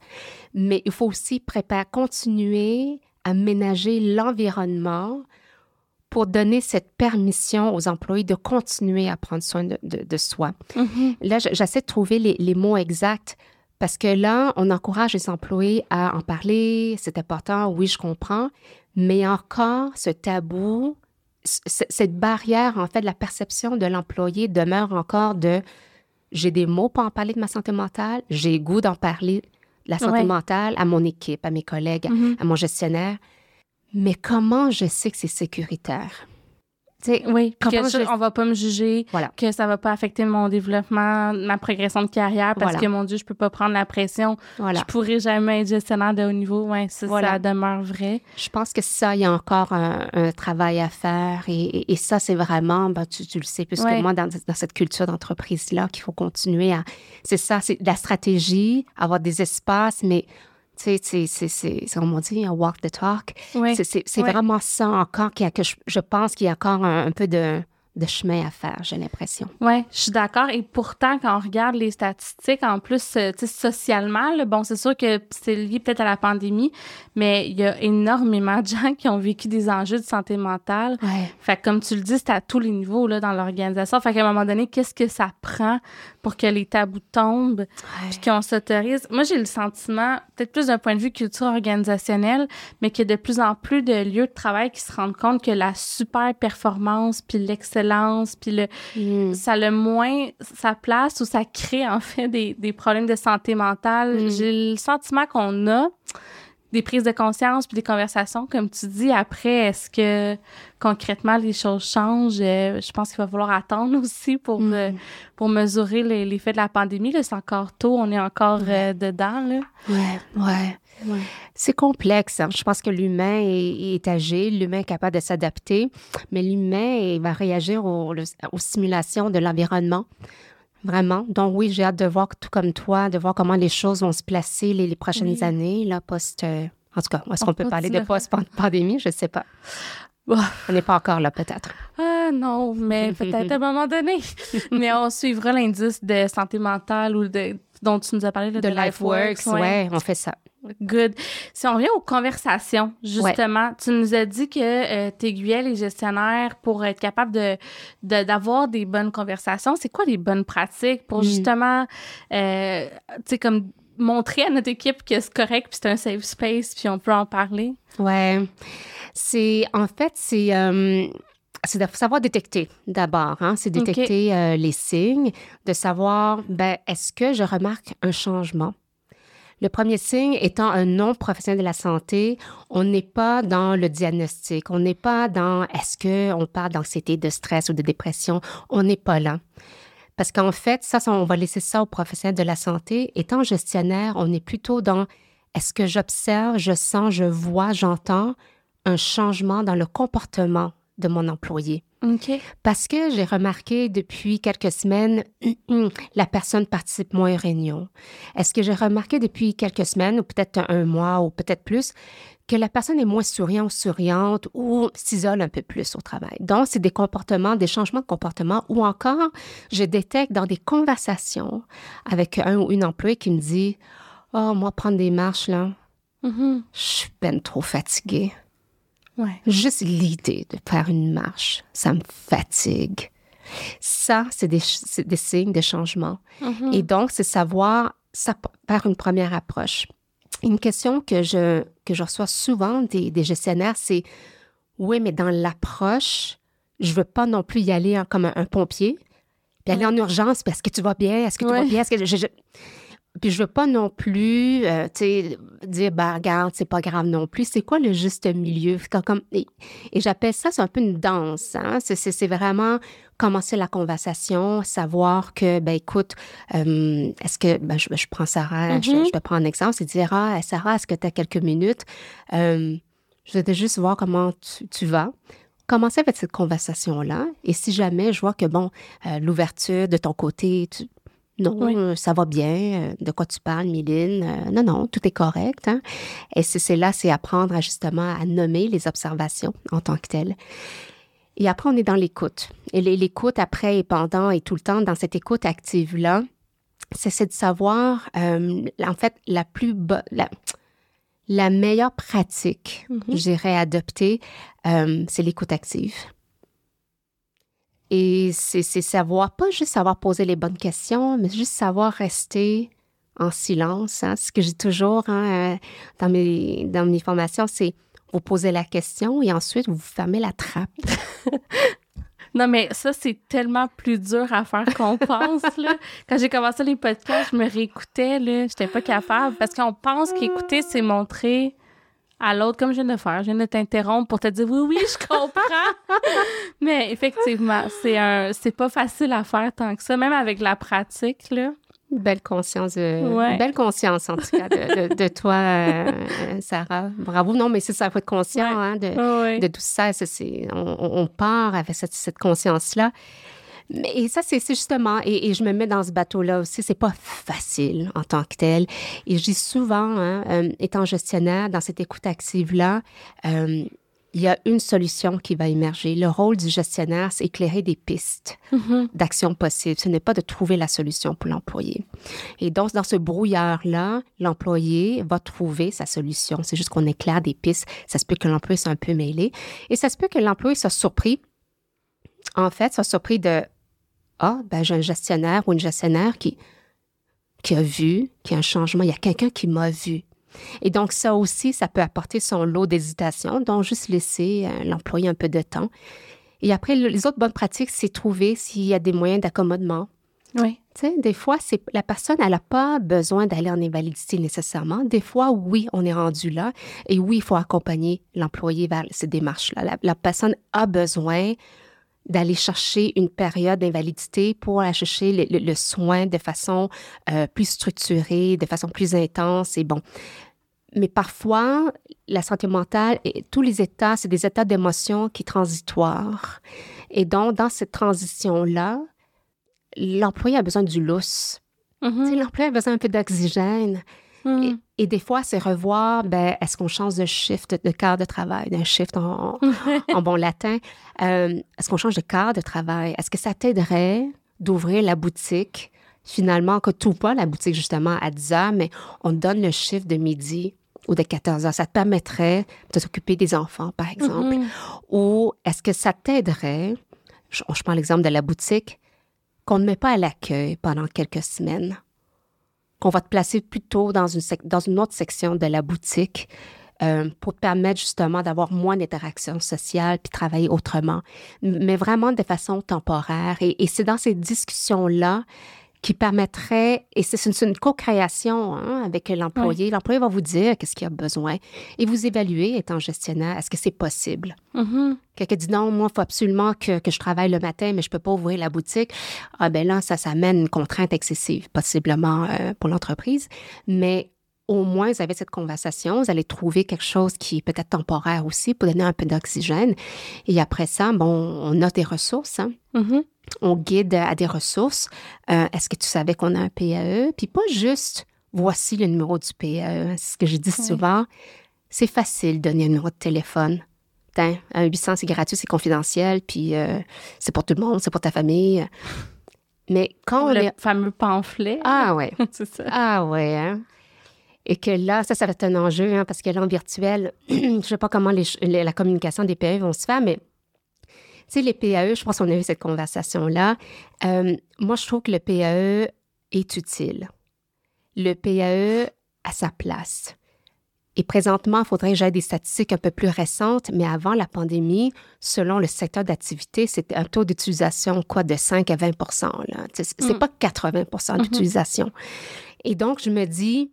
Mais il faut aussi préparer, continuer à ménager l'environnement pour donner cette permission aux employés de continuer à prendre soin de, soi. Mm-hmm. Là, j'essaie de trouver les, les mots exacts parce que là, on encourage les employés à en parler, c'est important, oui, je comprends, mais encore ce tabou, cette barrière, en fait, de la perception de l'employé demeure encore de j'ai des mots pour en parler de ma santé mentale, j'ai goût d'en parler de la santé mentale à mon équipe, à mes collègues, mm-hmm. à mon gestionnaire, mais comment je sais que c'est sécuritaire? Oui, que on va pas me juger, voilà. que ça va pas affecter mon développement, ma progression de carrière, parce que mon Dieu, je peux pas prendre la pression. Voilà. Je pourrais jamais être gestionnaire de haut niveau. Ouais, ça, ça demeure vrai. Je pense que ça, il y a encore un, travail à faire. Et, et, ça, c'est vraiment, ben, tu, tu, le sais plus que moi, dans, dans cette culture d'entreprise-là, qu'il faut continuer à. C'est ça, c'est la stratégie, avoir des espaces, mais tu sais, c'est, comme on dit, un walk the talk. C'est, vraiment ça encore a, que je, pense qu'il y a encore un peu de, de chemin à faire, j'ai l'impression. Oui, je suis d'accord. Et pourtant, quand on regarde les statistiques, en plus, euh, socialement, bon, c'est sûr que c'est lié peut-être à la pandémie, mais il y a énormément de gens qui ont vécu des enjeux de santé mentale. Ouais. Fait que, comme tu le dis, c'est à tous les niveaux là, dans l'organisation. Fait qu'à un moment donné, qu'est-ce que ça prend pour que les tabous tombent, puis qu'on s'autorise? Moi, j'ai le sentiment, peut-être plus d'un point de vue culture organisationnelle, mais qu'il y a de plus en plus de lieux de travail qui se rendent compte que la super performance puis l'excellence puis le, mm. ça a le moins sa place ou ça crée en fait des, des problèmes de santé mentale. Mm. J'ai le sentiment qu'on a des prises de conscience puis des conversations, comme tu dis. Après, est-ce que concrètement les choses changent? Euh, je pense qu'il va falloir attendre aussi pour, mm. euh, pour mesurer l'effet de la pandémie. C'est encore tôt, on est encore euh, dedans. Là. Ouais, ouais. C'est complexe. Hein. Je pense que l'humain est, est, agile, l'humain est capable de s'adapter, mais l'humain va réagir aux, stimulations de l'environnement. Vraiment. Donc oui, j'ai hâte de voir, tout comme toi, de voir comment les choses vont se placer les, prochaines années, là, post... Euh, en tout cas, est-ce qu'on peut parler de post-pandémie? Je ne sais pas. On n'est pas encore là, peut-être. Ah non, mais peut-être à un moment donné. mais on suivra l'indice de santé mentale ou de dont tu nous as parlé, de, LifeWorks. Oui, ouais, on fait ça. Good. Si on revient aux conversations, justement, tu nous as dit que euh, tu aiguillais les gestionnaires pour être capable de, d'avoir des bonnes conversations. C'est quoi les bonnes pratiques pour mm. justement, euh, tu sais, comme montrer à notre équipe que c'est correct, puis c'est un safe space, puis on peut en parler? Ouais. C'est, en fait, c'est... Euh, c'est de savoir détecter d'abord, hein? c'est détecter euh, les signes, de savoir, ben, est-ce que je remarque un changement? Le premier signe étant un non-professionnel de la santé, on n'est pas dans le diagnostic, on n'est pas dans est-ce qu'on parle d'anxiété, de stress ou de dépression, on n'est pas là. Parce qu'en fait, ça, on va laisser ça aux professionnels de la santé. Étant gestionnaire, on est plutôt dans est-ce que j'observe, je sens, je vois, j'entends un changement dans le comportement de mon employé. Parce que j'ai remarqué depuis quelques semaines, la personne participe moins aux réunions. Est-ce que j'ai remarqué depuis quelques semaines, ou peut-être un mois, ou peut-être plus, que la personne est moins souriante, souriante ou s'isole un peu plus au travail? Donc, c'est des comportements, des changements de comportement ou encore, je détecte dans des conversations avec un ou une employée qui me dit Oh, moi, prendre des marches, là, mm-hmm. je suis peine trop fatiguée. Juste l'idée de faire une marche, ça me fatigue. Ça, c'est des, des, signes de changement. Mm-hmm. Et donc, c'est savoir ça par une première approche. Une question que je, que je reçois souvent des, des gestionnaires, c'est oui, mais dans l'approche, je veux pas non plus y aller comme un, pompier, puis aller en urgence, parce que tu vas bien, est-ce que tu vas bien, est-ce que je puis je veux pas non plus, euh, tu sais, dire, bah, regarde, c'est pas grave non plus. C'est quoi le juste milieu? Comme, et, j'appelle ça, c'est un peu une danse. Hein? C'est vraiment commencer la conversation, savoir que, ben écoute, euh, est-ce que, ben, je, je prends Sarah, je, mm-hmm. je, te prends un exemple, c'est dire, ah, Sarah, est-ce que tu as quelques minutes? Euh, je veux juste voir comment tu, tu vas commencer avec cette conversation-là. Et si jamais je vois que, bon, l'ouverture de ton côté, tu, non, euh, ça va bien. Euh, de quoi tu parles, Miline? Euh, non, non, tout est correct. Hein. Et c'est là, c'est apprendre justement à nommer les observations en tant que telles. Et après, on est dans l'écoute. Et l'écoute après et pendant et tout le temps dans cette écoute active-là, c'est de savoir, en fait, la plus la, la meilleure pratique, mm-hmm. j'irais adopter, c'est l'écoute active. Et c'est savoir, pas juste savoir poser les bonnes questions, mais juste savoir rester en silence. Hein. Ce que j'ai toujours hein, euh, dans, mes, dans mes formations, c'est vous posez la question et ensuite vous fermez la trappe. Non, mais ça, c'est tellement plus dur à faire qu'on pense. Quand j'ai commencé les podcasts, je me réécoutais, là, j'étais pas capable parce qu'on pense qu'écouter, c'est montrer à l'autre, comme je viens de faire. Je viens de t'interrompre pour te dire oui, oui, je comprends. Mais effectivement, c'est un, c'est pas facile à faire tant que ça, même avec la pratique, là. Belle conscience, belle conscience en tout cas de, toi, euh, Sarah. Bravo. Non, mais c'est ça, il faut être conscient hein, de, de, tout ça. c'est, on, part avec cette, cette conscience-là. Et ça, c'est justement, et, je me mets dans ce bateau-là aussi, c'est pas facile en tant que tel. Et je dis souvent, hein, euh, étant gestionnaire, dans cette écoute active-là, euh, il y a une solution qui va émerger. Le rôle du gestionnaire, c'est éclairer des pistes mm-hmm. d'action possibles. Ce n'est pas de trouver la solution pour l'employé. Et donc, dans ce brouillard-là, l'employé va trouver sa solution. C'est juste qu'on éclaire des pistes. Ça se peut que l'employé soit un peu mêlé. Et ça se peut que l'employé soit surpris. En fait, soit surpris de Ah, ben, j'ai un gestionnaire ou une gestionnaire qui, qui a vu qu'il y a un changement. Il y a quelqu'un qui m'a vu. Et donc, ça aussi, ça peut apporter son lot d'hésitation, donc juste laisser euh, l'employé un peu de temps. Et après, les autres bonnes pratiques, c'est trouver s'il y a des moyens d'accommodement. Oui. Tu sais, des fois, c'est la personne, elle n'a pas besoin d'aller en invalidité nécessairement. Des fois, oui, on est rendu là. Et oui, il faut accompagner l'employé vers ces démarches-là. La, personne a besoin d'aller chercher une période d'invalidité pour aller chercher le, soin de façon euh, plus structurée, de façon plus intense. Et bon, mais parfois, la santé mentale, et tous les états, c'est des états d'émotion qui sont transitoires. Et donc, dans cette transition-là, l'employé a besoin du lousse. Mm-hmm. L'employé a besoin un peu d'oxygène. Mm. Et, des fois, c'est revoir, ben, est-ce qu'on change de shift de quart de travail, d'un shift en, bon latin? Euh, est-ce qu'on change de quart de travail? Est-ce que ça t'aiderait d'ouvrir la boutique, finalement, que tout pas la boutique justement à 10 heures, mais on donne le shift de midi ou de 14 heures. Ça te permettrait de t'occuper des enfants, par exemple. Mm-hmm. Ou est-ce que ça t'aiderait, je, prends l'exemple de la boutique, qu'on ne met pas à l'accueil pendant quelques semaines, qu'on va te placer plutôt dans une, dans une autre section de la boutique euh, pour te permettre justement d'avoir moins d'interactions sociales puis travailler autrement, mais vraiment de façon temporaire. et c'est dans ces discussions-là qui permettrait, et c'est une, co-création hein, avec l'employé. L'employé va vous dire qu'est-ce qu'il a besoin et vous évaluez, étant gestionnaire, est-ce que c'est possible? Mm-hmm. Quelqu'un dit non, moi, il faut absolument que, que, je travaille le matin, mais je ne peux pas ouvrir la boutique. Ah ben là, ça, ça amène une contrainte excessive, possiblement euh, pour l'entreprise. Mais au moins, vous avez cette conversation, vous allez trouver quelque chose qui est peut-être temporaire aussi pour donner un peu d'oxygène. Et après ça, bon, on a des ressources. Hein? Mm-hmm on guide à des ressources. Euh, est-ce que tu savais qu'on a un PAE? Puis pas juste, voici le numéro du PAE. C'est ce que je dis souvent. C'est facile de donner un numéro de téléphone. un 800, c'est gratuit, c'est confidentiel, puis euh, c'est pour tout le monde, c'est pour ta famille. Mais quand le fameux pamphlet. Ah ouais. c'est ça. Ah ouais. Hein? Et que là, ça, ça va être un enjeu, hein, parce que là, en virtuel, je ne sais pas comment la communication des PAE vont se faire, mais sais, les PAE, je pense qu'on a eu cette conversation-là. Euh, moi, je trouve que le PAE est utile. Le PAE a sa place. Et présentement, il faudrait que j'aille des statistiques un peu plus récentes, mais avant la pandémie, selon le secteur d'activité, c'était un taux d'utilisation quoi de 5 à 20% C'est n'est mm. pas 80 mm-hmm. d'utilisation. Et donc, je me dis,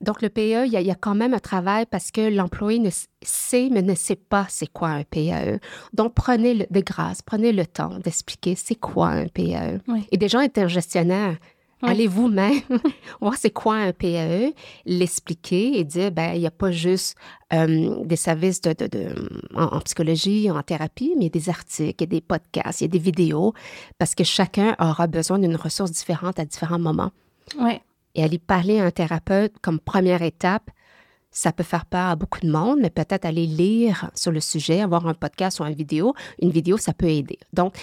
donc, le PAE, il y, a, quand même un travail parce que l'employé ne sait, mais ne sait pas c'est quoi un PAE. Donc, prenez le, de grâce, prenez le temps d'expliquer c'est quoi un PAE. Et des gens intergestionnaires, allez vous-même voir c'est quoi un PAE, l'expliquer et dire, ben, il n'y a pas juste euh, des services de, en, psychologie, en thérapie, mais des articles, il y a des podcasts, il y a des vidéos, parce que chacun aura besoin d'une ressource différente à différents moments. Oui et aller parler à un thérapeute comme première étape, ça peut faire peur à beaucoup de monde, mais peut-être aller lire sur le sujet, avoir un podcast ou une vidéo. Une vidéo, ça peut aider. Donc,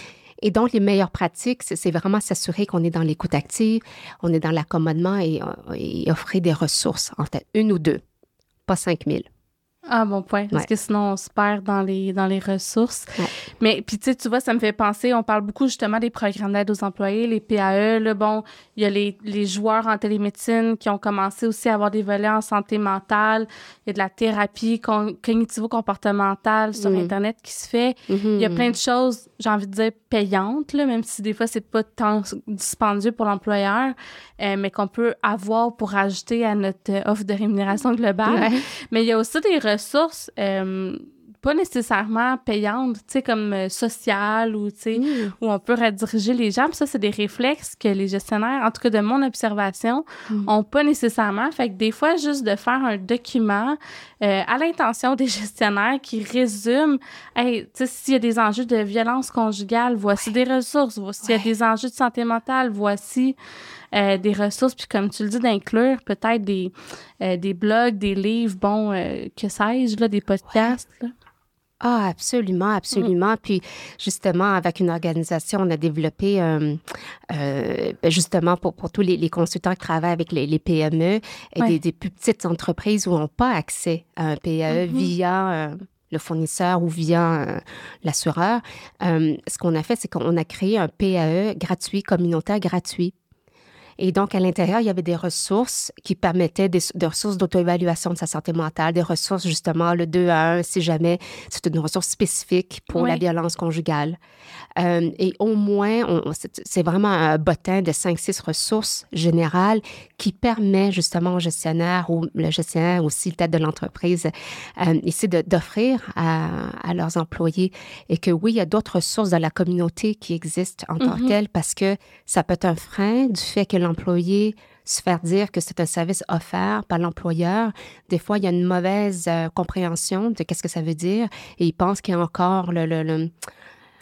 et donc, les meilleures pratiques, c'est vraiment s'assurer qu'on est dans l'écoute active, on est dans l'accommodement et, et, offrir des ressources, en fait, une ou deux, pas 5000. Ah, bon point. Parce que sinon, on se perd dans les, dans les ressources. Mais, puis, tu vois, ça me fait penser, on parle beaucoup justement des programmes d'aide aux employés, les PAE. Là, bon, il y a les, les joueurs en télémédecine qui ont commencé aussi à avoir des volets en santé mentale. Il y a de la thérapie cognitivo-comportementale sur mm. Internet qui se fait. Il y a mm-hmm. plein de choses, j'ai envie de dire, payantes, là, même si des fois, c'est pas tant dispendieux pour l'employeur, euh, mais qu'on peut avoir pour ajouter à notre offre de rémunération globale. Mais il y a aussi des ressources euh, pas nécessairement payantes, tu sais, comme euh, sociales ou, tu sais, Mm. où on peut rediriger les gens. Puis ça, c'est des réflexes que les gestionnaires, en tout cas de mon observation, Mm. ont pas nécessairement. Fait que des fois, juste de faire un document euh, à l'intention des gestionnaires qui résume, hey, tu sais, s'il y a des enjeux de violence conjugale, voici des ressources. S'il y a des enjeux de santé mentale, voici euh, des ressources. Puis comme tu le dis, d'inclure peut-être des, euh, des blogs, des livres, bon, euh, que sais-je, là, des podcasts. là. Ah, absolument, absolument. Puis, justement, avec une organisation, on a développé, euh, euh, ben, justement, pour, pour tous les, les consultants qui travaillent avec les, les PME et Ouais. des, des plus petites entreprises où n'ont pas accès à un PAE Mhm. via euh, le fournisseur ou via l'assureur. Ce qu'on a fait, c'est qu'on a créé un PAE gratuit, communautaire gratuit. Et donc, à l'intérieur, il y avait des ressources qui permettaient des, des ressources d'auto-évaluation de sa santé mentale, des ressources, justement, le 2 à 1, si jamais c'est une ressource spécifique pour la violence conjugale. Euh, et au moins, on- on- c'est vraiment un bottin de 5-6 ressources générales qui permet justement aux gestionnaires ou le gestionnaire aussi, tête de l'entreprise, euh, ici de- d'offrir à, à leurs employés. Et que oui, il y a d'autres ressources dans la communauté qui existent en tant que Mhm. telles parce que ça peut être un frein du fait que l'employé se faire dire que c'est un service offert par l'employeur. Des fois, il y a une mauvaise euh, compréhension de qu'est-ce que ça veut dire et il pense qu'il y a encore le, le- le-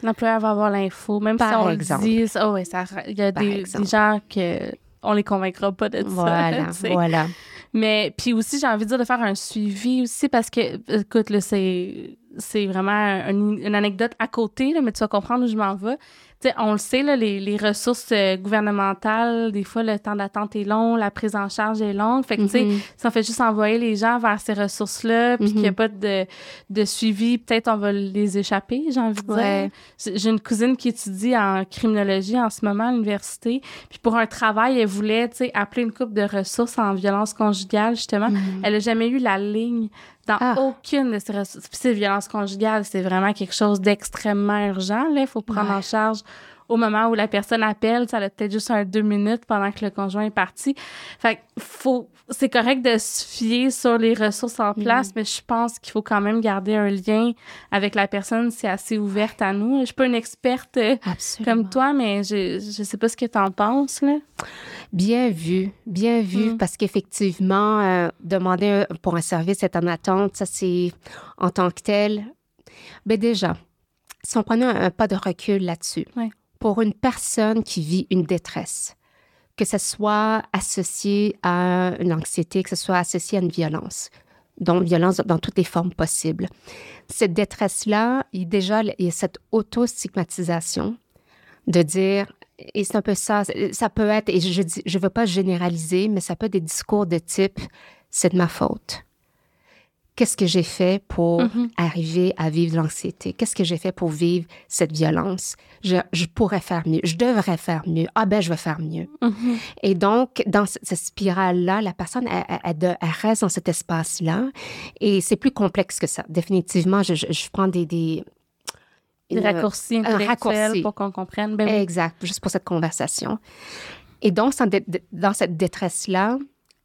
L'employeur va avoir l'info, même Par si on exemple. le dit. Oh, ouais, ça, il y a des, gens que on les convaincra pas de ça. voilà, tu sais. voilà. Mais puis aussi, j'ai envie de dire de faire un suivi aussi parce que, écoute, là, c'est, c'est vraiment un- une anecdote à côté, là, mais tu vas comprendre où je m'en vais. Sais, on le sait, là, les, les ressources euh, gouvernementales, des fois, le temps d'attente est long, la prise en charge est longue. Fait que, tu sais, Mhm. si on fait juste envoyer les gens vers ces ressources-là, puis qu'il n'y a Mhm. pas de, de suivi, peut-être on va les échapper, j'ai envie de Ouais. dire. J'ai une cousine qui étudie en criminologie en ce moment à l'université, puis pour un travail, elle voulait, tu sais, appeler une coupe de ressources en violence conjugale, justement. Mhm. Elle n'a jamais eu la ligne dans Ah. aucune de ces ressources. Puis c'est vraiment quelque chose d'extrêmement urgent, là. Il faut prendre Ouais. en charge au moment où la personne appelle, ça a peut-être juste un deux minutes pendant que le conjoint est parti. Fait que faut, c'est correct de se fier sur les ressources en place, mais je pense qu'il faut quand même garder un lien avec la personne si elle est assez ouverte à nous. Je suis pas une experte euh, Absolument. comme toi, mais je, je sais pas ce que tu en penses, là. Bien vu, bien vu, Mm. parce qu'effectivement, euh, demander un- pour un service être en attente, ça c'est en tant que tel. Ben déjà, si on prenait un, un pas de recul là-dessus, Ouais. Pour une personne qui vit une détresse, que ce soit associé à une anxiété, que ce soit associé à une violence, donc violence dans toutes les formes possibles, cette détresse-là, il, déjà, il y a cette auto-stigmatisation de dire, et c'est un peu ça, ça peut être, et je je veux pas généraliser, mais ça peut être des discours de type, c'est de ma faute. Qu'est-ce que j'ai fait pour Mhm. arriver à vivre l'anxiété? Qu'est-ce que j'ai fait pour vivre cette violence? Je, je pourrais faire mieux. Je devrais faire mieux. Ah ben, je vais faire mieux. Mhm. Et donc, dans ce- cette spirale-là, la personne, elle, reste dans cet espace-là. Et c'est plus complexe que ça. Définitivement, je, je- je prends des... Des, Des raccourcis intellectuels raccourci. pour qu'on comprenne. Ben oui. Exact, juste pour cette conversation. Et donc, dans cette détresse-là,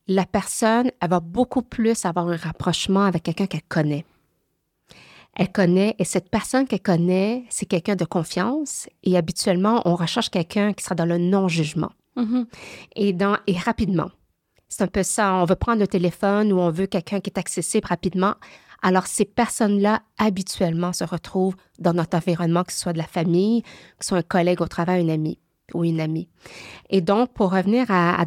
la personne, elle va beaucoup plus avoir un rapprochement avec quelqu'un qu'elle connaît. Elle connaît, et cette personne qu'elle connaît, c'est quelqu'un de confiance. Et habituellement, on recherche quelqu'un qui sera dans le non-jugement. Mhm. Et, dans, et rapidement. C'est un peu ça. On veut prendre le téléphone ou on veut quelqu'un qui est accessible rapidement. Alors, ces personnes-là, habituellement, se retrouvent dans notre environnement, que ce soit de la famille, que ce soit un collègue au travail, un ami ou une amie. Et donc, pour revenir à,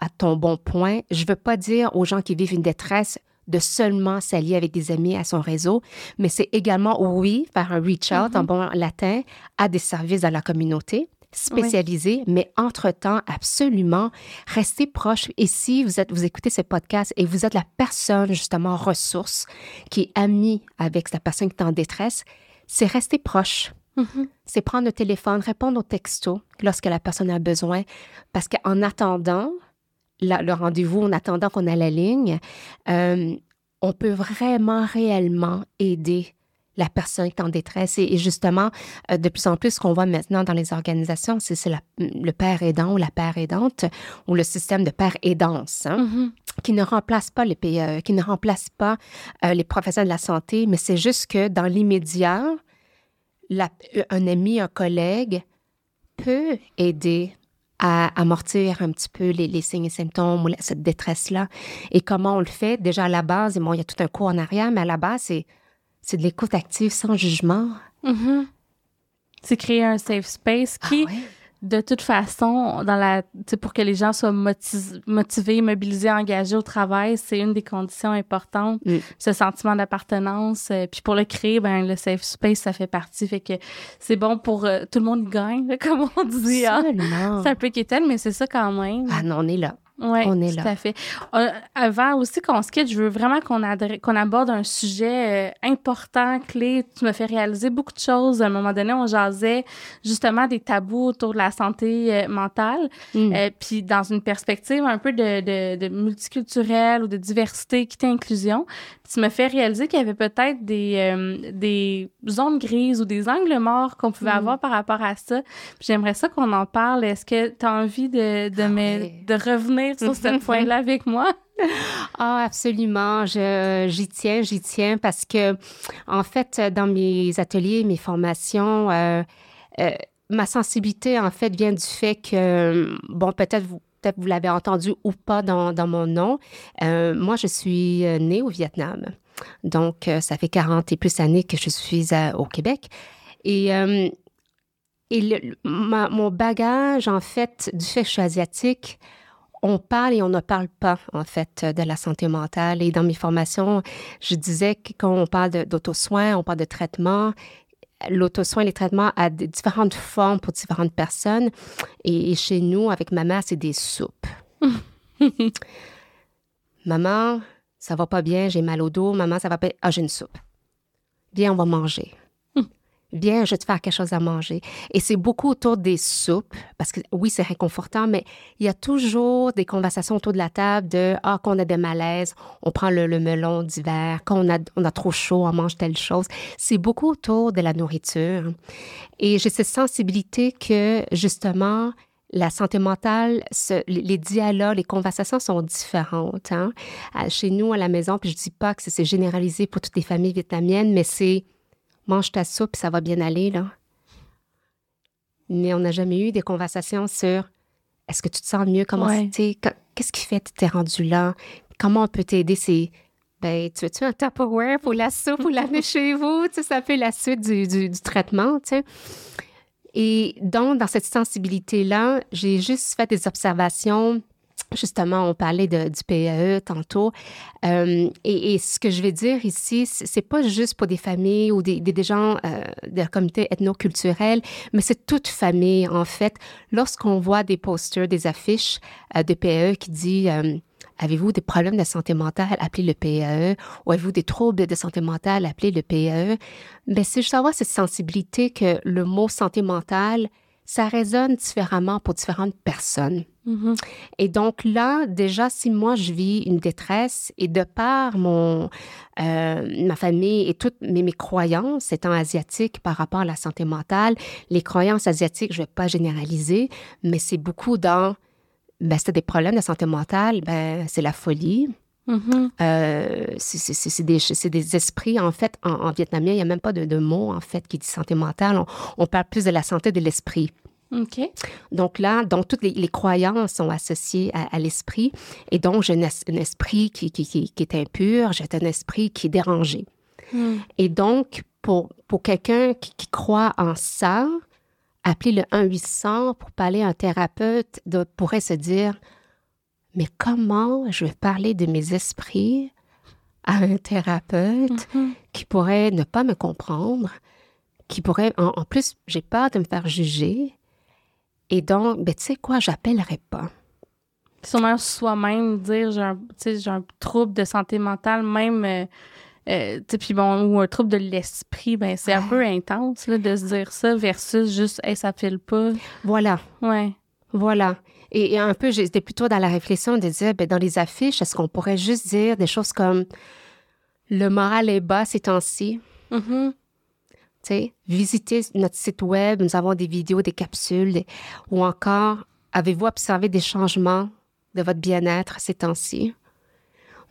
à ton bon point, je ne veux pas dire aux gens qui vivent une détresse de seulement s'allier avec des amis à son réseau, mais c'est également, oui, faire un reach out en bon latin à des services dans la communauté spécialisés, mais entre-temps, absolument, restez proche. Et si vous, êtes, vous écoutez ce podcast et vous êtes la personne, justement, ressource, qui est amie avec la personne qui est en détresse, c'est rester proche. Mhm. C'est prendre le téléphone, répondre aux textos lorsque la personne a besoin. Parce qu'en attendant la- le rendez-vous, en attendant qu'on a la ligne, euh, on peut vraiment, réellement aider la personne qui est en détresse. Et, et justement, euh, de plus en plus, ce qu'on voit maintenant dans les organisations, c'est c'est la- le père aidant ou la père aidante ou le système de père aidance. hein. Mhm. qui ne remplace pas les PAE, qui ne remplace pas euh, les professionnels de la santé, mais c'est juste que dans l'immédiat, un ami, un collègue peut aider à amortir un petit peu les, signes et symptômes ou cette détresse-là. Et comment on le fait? Déjà à la base, bon, il y a tout un cours en arrière, mais à la base, c'est, c'est de l'écoute active sans jugement. Mm-hmm. C'est créer un safe space qui, ah de toute façon, dans la, pour que les gens soient motivés, mobilisés, engagés au travail, c'est une des conditions importantes, mm. ce sentiment d'appartenance. Euh, puis pour le créer, ben le safe space, ça fait partie. Fait que c'est bon pour euh, tout le monde gagne, comme on dit. Hein. C'est un peu quétaine, mais c'est ça quand même. Ah non, on est là. Oui, on est tout à fait. Euh, avant aussi qu'on se quitte, je veux vraiment qu'on qu'on aborde un sujet euh, important, clé. Tu me fais réaliser beaucoup de choses. À un moment donné, on jasait justement des tabous autour de la santé euh, mentale, mm. puis dans une perspective un peu de, de, de multiculturelle ou de diversité, équité, inclusion. tu me fais réaliser qu'il y avait peut-être des, des zones grises ou des angles morts qu'on pouvait mm. avoir par rapport à ça. J'aimerais ça qu'on en parle. Est-ce que tu as envie de, de, ah de revenir sur ce point-là avec moi? Ah, absolument. j'y tiens, j'y tiens parce que, en fait, dans mes ateliers, mes formations, euh, euh, ma sensibilité, en fait, vient du fait que, bon, peut-être vous, peut-être vous l'avez entendu ou pas dans, dans mon nom. Euh, moi, je suis née au Vietnam. Donc, ça fait 40 et plus années que je suis au Québec. Et, et mon bagage, en fait, du fait que je suis asiatique, on parle et on ne parle pas, en fait, de la santé mentale. Et dans mes formations, je disais que quand on parle d'auto-soin, on parle de traitement. L'auto-soin, les traitements a différentes formes pour différentes personnes. Et, chez nous, avec ma mère, c'est des soupes. Maman, ça va pas bien, j'ai mal au dos. Maman, ça va pas. Ah, j'ai une soupe. Viens, on va manger viens, je vais te faire quelque chose à manger. Et c'est beaucoup autour des soupes, parce que oui, c'est réconfortant, mais il y a toujours des conversations autour de la table de Ah, quand on a des malaises, on prend le, melon d'hiver, quand on a, trop chaud, on mange telle chose. C'est beaucoup autour de la nourriture. Et j'ai cette sensibilité que, justement, la santé mentale, les dialogues, les conversations sont différentes. Hein. Chez nous, à la maison, puis je dis pas que c'est généralisé pour toutes les familles vietnamiennes, mais c'est mange ta soupe, ça va bien aller, là. Mais on n'a jamais eu des conversations sur est-ce que tu te sens mieux? Comment Qu'est-ce qui fait que tu es rendu là? Comment on peut t'aider? C'est ben, tu veux-tu un Tupperware pour la soupe ou l'amener chez vous? Tu sais, ça fait la suite du, du, traitement, tu sais. Et donc, dans cette sensibilité-là, j'ai juste fait des observations Justement, on parlait du PAE tantôt. Euh, et, ce que je vais dire ici, c'est pas juste pour des familles ou des, gens euh, de la communauté ethnoculturelle, mais c'est toute famille, en fait. Lorsqu'on voit des posters, des affiches euh, de PAE qui dit Avez-vous des problèmes de santé mentale? Appelez le PAE. Ou avez-vous des troubles de santé mentale? Appelez le PAE. Mais c'est juste avoir cette sensibilité que le mot santé mentale, ça résonne différemment pour différentes personnes. Mm-hmm. Et donc là, déjà, si moi je vis une détresse et de par mon, euh, ma famille et toutes mes, mes, croyances étant asiatiques par rapport à la santé mentale, les croyances asiatiques, je ne vais pas généraliser, mais c'est beaucoup dans, ben, c'est des problèmes de santé mentale, ben, c'est la folie, Mm-hmm. Euh, c'est des, des, esprits, en fait, en, vietnamien, il n'y a même pas de, de, mot, en fait, qui dit santé mentale. On, parle plus de la santé de l'esprit. Donc là, donc toutes les, croyances sont associées à, l'esprit. Et donc, j'ai un, esprit qui, qui, qui, est impur, j'ai un esprit qui est dérangé. Mm. Et donc, pour, pour quelqu'un qui, croit en ça, appeler le 1-800 pour parler à un thérapeute de, pourrait se dire mais comment je vais parler de mes esprits à un thérapeute mm-hmm. qui pourrait ne pas me comprendre, qui pourrait, en, plus, j'ai peur de me faire juger. Et donc, ben, tu sais quoi, j'appellerai pas. Sûrement soi-même dire j'ai un, un, trouble de santé mentale, même, euh, euh puis bon, ou un trouble de l'esprit, ben c'est un peu intense là, de se dire ça versus juste, hey, ça file pas. Voilà. Ouais. Voilà. Et, un peu, j'étais plutôt dans la réflexion de dire, ben, dans les affiches, est-ce qu'on pourrait juste dire des choses comme le moral est bas ces temps-ci? Tu sais, visitez notre site web, nous avons des vidéos, des capsules, ou encore, avez-vous observé des changements de votre bien-être ces temps-ci?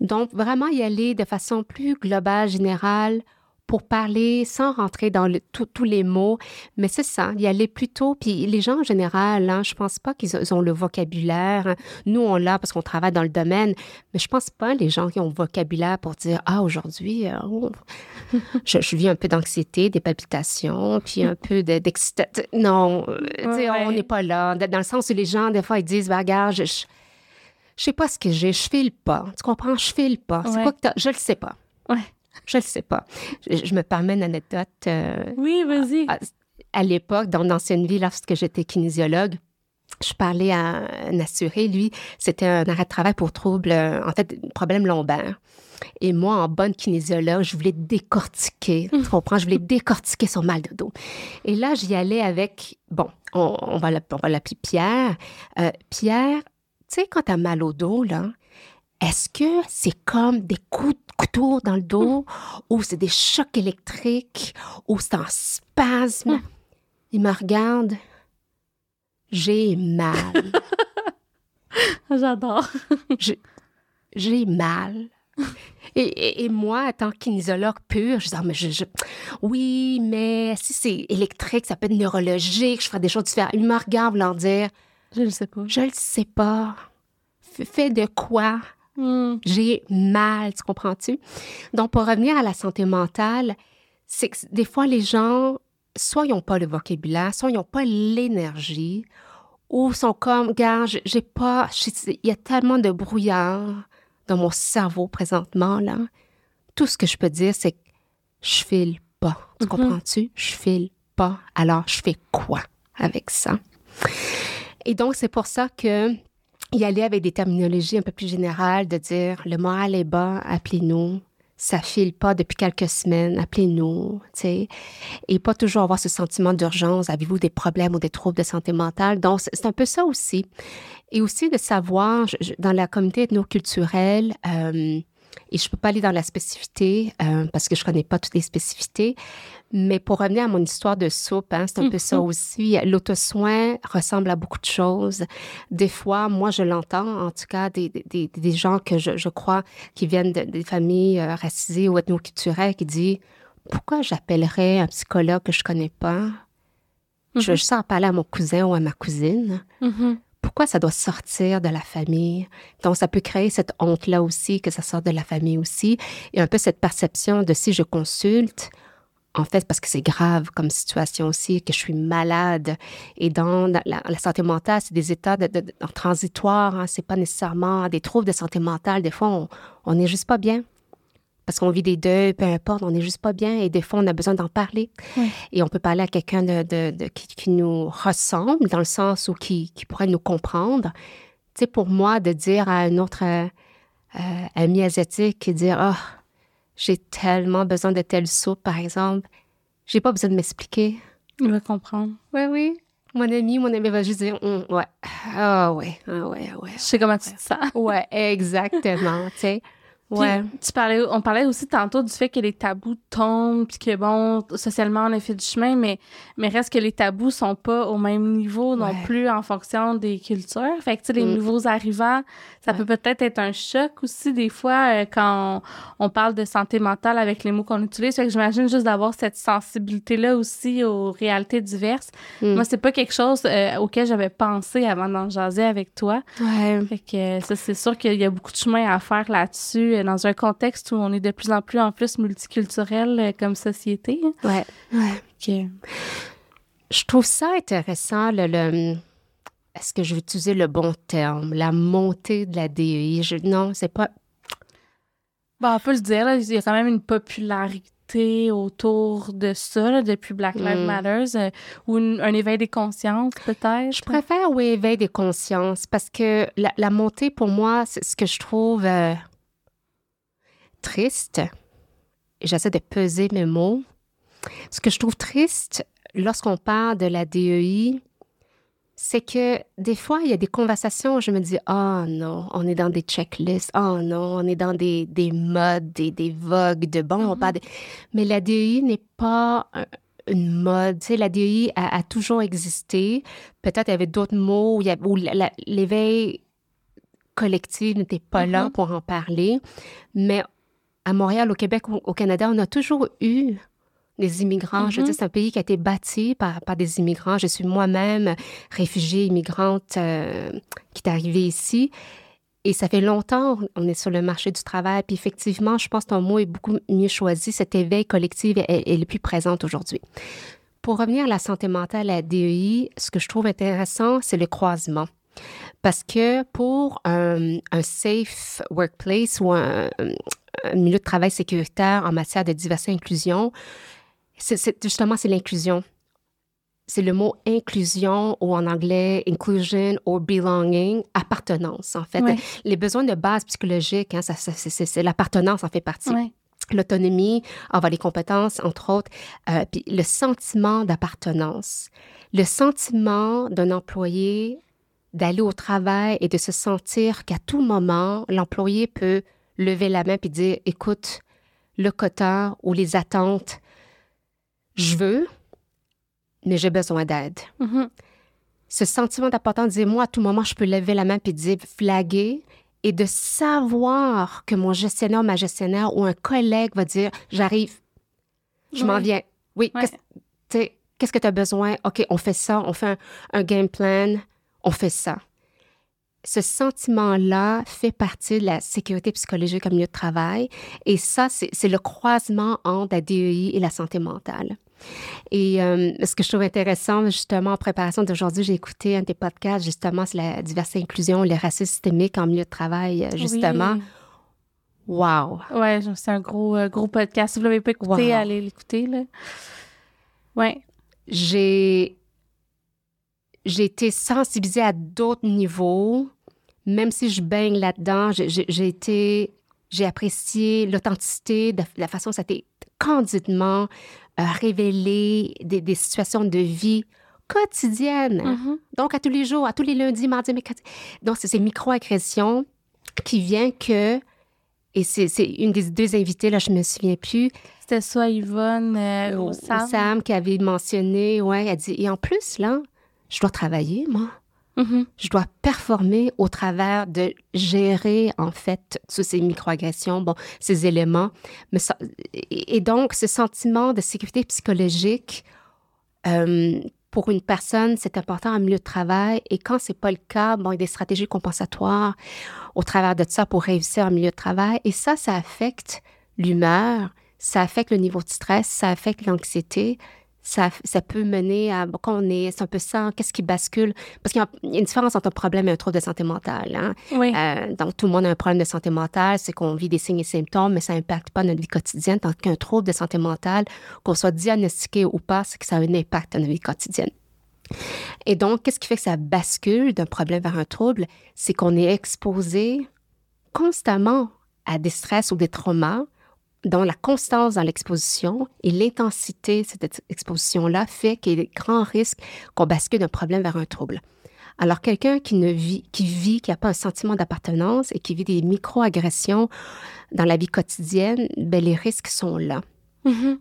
Donc, vraiment y aller de façon plus globale, générale, pour parler sans rentrer dans tous les mots. Mais c'est ça, y aller plutôt. Puis les gens en général, hein, je pense pas qu'ils ont le vocabulaire. Nous, on l'a parce qu'on travaille dans le domaine, mais je pense pas les gens qui ont le vocabulaire pour dire Ah, aujourd'hui, euh, oh, je, je, vis un peu d'anxiété, des palpitations, puis un peu d'excitation. non, euh, on n'est pas là. Dans le sens où les gens, des fois, ils disent bah, Regarde, je, je, sais pas ce que j'ai, je file pas. Tu comprends? Je file pas. C'est quoi que Je le sais pas. Ouais. Je ne sais pas. Je, me permets une anecdote. Euh, oui, vas-y. À, l'époque, dans l'ancienne vie, lorsque j'étais kinésiologue, je parlais à un assuré, lui, c'était un arrêt de travail pour trouble, euh, en fait, problème lombaire. Et moi, en bonne kinésiologue, je voulais décortiquer, tu comprends? Je voulais décortiquer son mal de dos. Et là, j'y allais avec, bon, on, va l'appeler Pierre. Euh, Pierre, tu sais, quand tu as mal au dos, là, est-ce que c'est comme des coups de couteau dans le dos ou c'est des chocs électriques ou c'est un spasme? Hum. Il me regarde. J'ai mal. J'adore. J'ai mal. Et, moi, en tant qu'inésologue pur, je dis, ah, mais je, oui, mais si c'est électrique, ça peut être neurologique, je ferai des choses différentes. Il me regarde voulant dire, je le sais pas. Je le sais pas. Fais de quoi? Hmm. J'ai mal, tu comprends-tu? Donc, pour revenir à la santé mentale, c'est que des fois, les gens, soit ils n'ont pas le vocabulaire, soit ils n'ont pas l'énergie, ou sont comme, gars, j'ai pas, il y a tellement de brouillard dans mon cerveau présentement, là. Tout ce que je peux dire, c'est que je file pas. Tu mm-hmm. comprends-tu? Je file pas. Alors, je fais quoi avec ça? Et donc, c'est pour ça que y aller avec des terminologies un peu plus générales, de dire le moral est bas, appelez-nous. Ça file pas depuis quelques semaines, appelez-nous, tu sais. Et pas toujours avoir ce sentiment d'urgence. Avez-vous des problèmes ou des troubles de santé mentale? Donc, c'est un peu ça aussi. Et aussi de savoir, dans la communauté ethnoculturelle, euh, et je ne peux pas aller dans la spécificité euh, parce que je ne connais pas toutes les spécificités. Mais pour revenir à mon histoire de soupe, hein, c'est un peu ça mm-hmm. aussi. L'auto-soin ressemble à beaucoup de choses. Des fois, moi, je l'entends, en tout cas, des, des, des gens que je, je, crois qui viennent des familles euh, racisées ou ethnoculturelles qui disent Pourquoi j'appellerais un psychologue que je ne connais pas? Je veux mm-hmm. juste en parler à mon cousin ou à ma cousine. Pourquoi ça doit sortir de la famille? Donc, ça peut créer cette honte-là aussi, que ça sort de la famille aussi, et un peu cette perception de si je consulte, en fait, parce que c'est grave comme situation aussi, que je suis malade. Et dans la, santé mentale, c'est des états de, transitoires, hein, c'est pas nécessairement des troubles de santé mentale. Des fois, on n'est juste pas bien parce qu'on vit des deuils, peu importe, on n'est juste pas bien et des fois, on a besoin d'en parler. Et on peut parler à quelqu'un de, qui, nous ressemble, dans le sens où qui, pourrait nous comprendre. Tu sais, pour moi, de dire à un autre euh, euh, ami asiatique, dire, oh, j'ai tellement besoin de telle soupe, par exemple, j'ai pas besoin de m'expliquer. Il va comprendre. Oui, oui. Mon ami, mon ami va juste dire, hum, ouais, ah ouais, ah ouais, ouais. Je sais comment tu dis ça. ouais, exactement, tu sais. Ouais. tu parlais, on parlait aussi tantôt du fait que les tabous tombent, puis que bon, socialement on a fait du chemin, mais, mais reste que les tabous sont pas au même niveau non plus en fonction des cultures. Fait que tu sais, les mm. nouveaux arrivants, ça peut peut-être être un choc aussi des fois euh, quand on, parle de santé mentale avec les mots qu'on utilise. Fait que j'imagine juste d'avoir cette sensibilité-là aussi aux réalités diverses. Mm. Moi, c'est pas quelque chose euh, auquel j'avais pensé avant d'en jaser avec toi. Ouais. Fait que ça, c'est sûr qu'il y a beaucoup de chemin à faire là-dessus dans un contexte où on est de plus en plus en plus multiculturel euh, comme société. Ouais, ouais. Je trouve ça intéressant, le, est-ce que je vais utiliser le bon terme, la montée de la DEI. Je, non, c'est pas... Bon, on peut le dire, il y a quand même une popularité autour de ça depuis Black Lives mm. Matter euh, ou un éveil des consciences peut-être? Je préfère, oui, éveil des consciences parce que la, montée, pour moi, c'est ce que je trouve euh, triste, et j'essaie de peser mes mots, ce que je trouve triste lorsqu'on parle de la DEI, c'est que des fois, il y a des conversations où je me dis, oh non, on est dans des checklists, oh non, on est dans des, des modes, des, des vogues de bon, on parle Mais la DEI n'est pas une mode. Tu sais, la DEI a, toujours existé. Peut-être il y avait d'autres mots où, où l'éveil collective n'était pas là Mhm. pour en parler. Mais à Montréal, au Québec, au, Canada, on a toujours eu des immigrants. Je veux Mhm. dire, c'est un pays qui a été bâti par, par des immigrants. Je suis moi-même réfugiée immigrante euh, qui est arrivée ici. Et ça fait longtemps on est sur le marché du travail. Puis effectivement, je pense que ton mot est beaucoup mieux choisi. Cet éveil collectif est, est le plus présent aujourd'hui. Pour revenir à la santé mentale à DEI, ce que je trouve intéressant, c'est le croisement. Parce que pour un, un safe workplace ou un, un milieu de travail sécuritaire en matière de diversité et inclusion, c'est, justement, c'est l'inclusion. C'est le mot inclusion ou en anglais inclusion or belonging, appartenance en fait. Ouais. Les besoins de base psychologiques, hein, ça, c'est l'appartenance en fait partie Ouais. l'autonomie, avoir les compétences, entre autres, euh, puis le sentiment d'appartenance. Le sentiment d'un employé d'aller au travail et de se sentir qu'à tout moment, l'employé peut lever la main et dire, écoute, le quota ou les attentes, je veux, mais j'ai besoin d'aide. Mhm. Ce sentiment d'appartenance, dire, moi, à tout moment, je peux lever la main et dire, flaguer, et de savoir que mon gestionnaire, ma gestionnaire ou un collègue va dire, j'arrive, je m'en viens. Oui, Ouais. qu'est-ce que tu as besoin? OK, on fait ça, on fait un, un game plan, on fait ça. Ce sentiment-là fait partie de la sécurité psychologique au milieu de travail. Et ça, c'est le croisement entre la DEI et la santé mentale. Et euh, ce que je trouve intéressant, justement, en préparation d'aujourd'hui, j'ai écouté un des podcasts, justement, c'est la diversité et inclusion, le racisme systémique en milieu de travail, euh, justement. Wow! Oui. Ouais, je- c'est un gros, euh, gros podcast. Si vous ne l'avez pas écouté, Wow. allez l'écouter. Là. Ouais. j'ai j'ai été sensibilisée à d'autres niveaux, même si je baigne là-dedans, j'ai- été j'ai apprécié l'authenticité, de la façon dont ça a été candidement euh, révélé des, des situations de vie quotidiennes. Mhm. Donc, à tous les jours, à tous les lundis, mardis, mercredis. Donc, c'est ces micro-agressions qui viennent que, et c'est une des deux invitées, là, je me souviens plus, C'était soit Yvonne euh, ou ou Sam. Sam qui avait mentionné, ouais, elle dit, et en plus, là, je dois travailler, moi. Mhm. Je dois performer au travers de gérer, en fait, toutes ces microagressions, bon, ces éléments. Mais ça- et et donc, ce sentiment de sécurité psychologique, euh, pour une personne, c'est important en milieu de travail. Et quand c'est pas le cas, bon, il y a des stratégies compensatoires au travers de ça pour réussir en milieu de travail. Et ça, ça affecte l'humeur, ça affecte le niveau de stress, ça affecte l'anxiété. Ça, ça peut mener à, quand on est, c'est un peu ça, qu'est-ce qui bascule? Parce qu'il y a il y a une différence entre un problème et un trouble de santé mentale. Hein? Oui. Euh, donc, tout le monde a un problème de santé mentale, c'est qu'on vit des signes et symptômes, mais ça n'impacte pas notre vie quotidienne. Tant qu'un trouble de santé mentale, qu'on soit diagnostiqué ou pas, c'est que ça a un impact dans notre vie quotidienne. Et donc, qu'est-ce qui fait que ça bascule d'un problème vers un trouble? C'est qu'on est exposé constamment à des stress ou des traumas, dont la constance dans l'exposition et l'intensité de cette exposition-là fait qu'il y a des grands risques qu'on bascule d'un problème vers un trouble. Alors, quelqu'un qui ne vit, qui vit, qui n'a pas un sentiment d'appartenance et qui vit des micro-agressions dans la vie quotidienne, ben, les risques sont là. Mhm.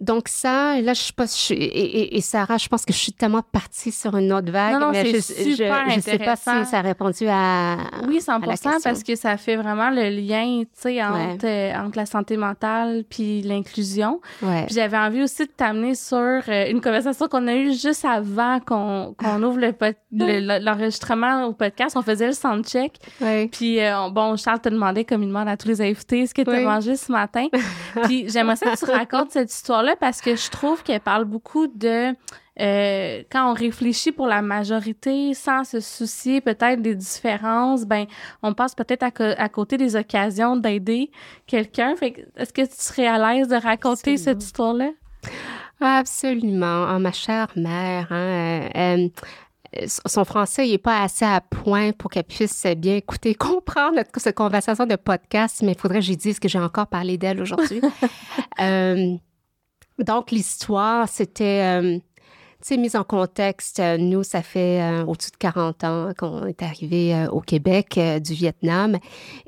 Donc ça, là, je pas, je et, et- et Sarah, je pense que je suis tellement partie sur une autre vague. Non, non, mais c'est je, je, super je sais pas si ça a répondu à. Oui, à 100 la question. parce que ça fait vraiment le lien, tu sais, entre, euh, entre la santé mentale puis l'inclusion. Ouais. Puis j'avais envie aussi de t'amener sur euh, une conversation qu'on a eue juste avant qu'on qu'on ouvre le l'enregistrement au podcast. On faisait le soundcheck. Ouais. Puis, euh, on- bon, Charles te demandait, comme il demande à tous les invités, ce que tu as Oui. mangé ce matin. Puis, j'aimerais ça que tu racontes cette histoire-là parce que je trouve qu'elle parle beaucoup de euh, quand on réfléchit pour la majorité sans se soucier peut-être des différences, ben, on passe peut-être à, co- à côté des occasions d'aider quelqu'un. Est-ce que tu serais à l'aise de raconter Absolument. cette histoire-là? Absolument. Ah, ma chère mère, hein, euh, euh, son français n'est pas assez à point pour qu'elle puisse bien écouter, comprendre notre, cette conversation de podcast, mais il faudrait que j'y dise que j'ai encore parlé d'elle aujourd'hui. Euh, donc, l'histoire, c'était, euh, tu sais, mise en contexte, euh, nous, ça fait euh, au-dessus de 40 ans qu'on est arrivé euh, au Québec du Vietnam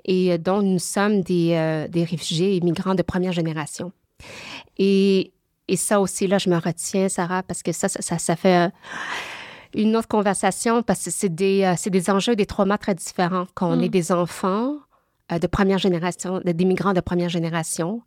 et donc nous sommes des, des réfugiés et migrants de première génération. Et et ça aussi, là, je me retiens, Sarah, parce que ça, ça, ça, ça fait... une autre conversation parce que c'est des, c'est des enjeux, des traumas très différents. Quand on Mm. est des enfants de première génération, de- des migrants de première génération.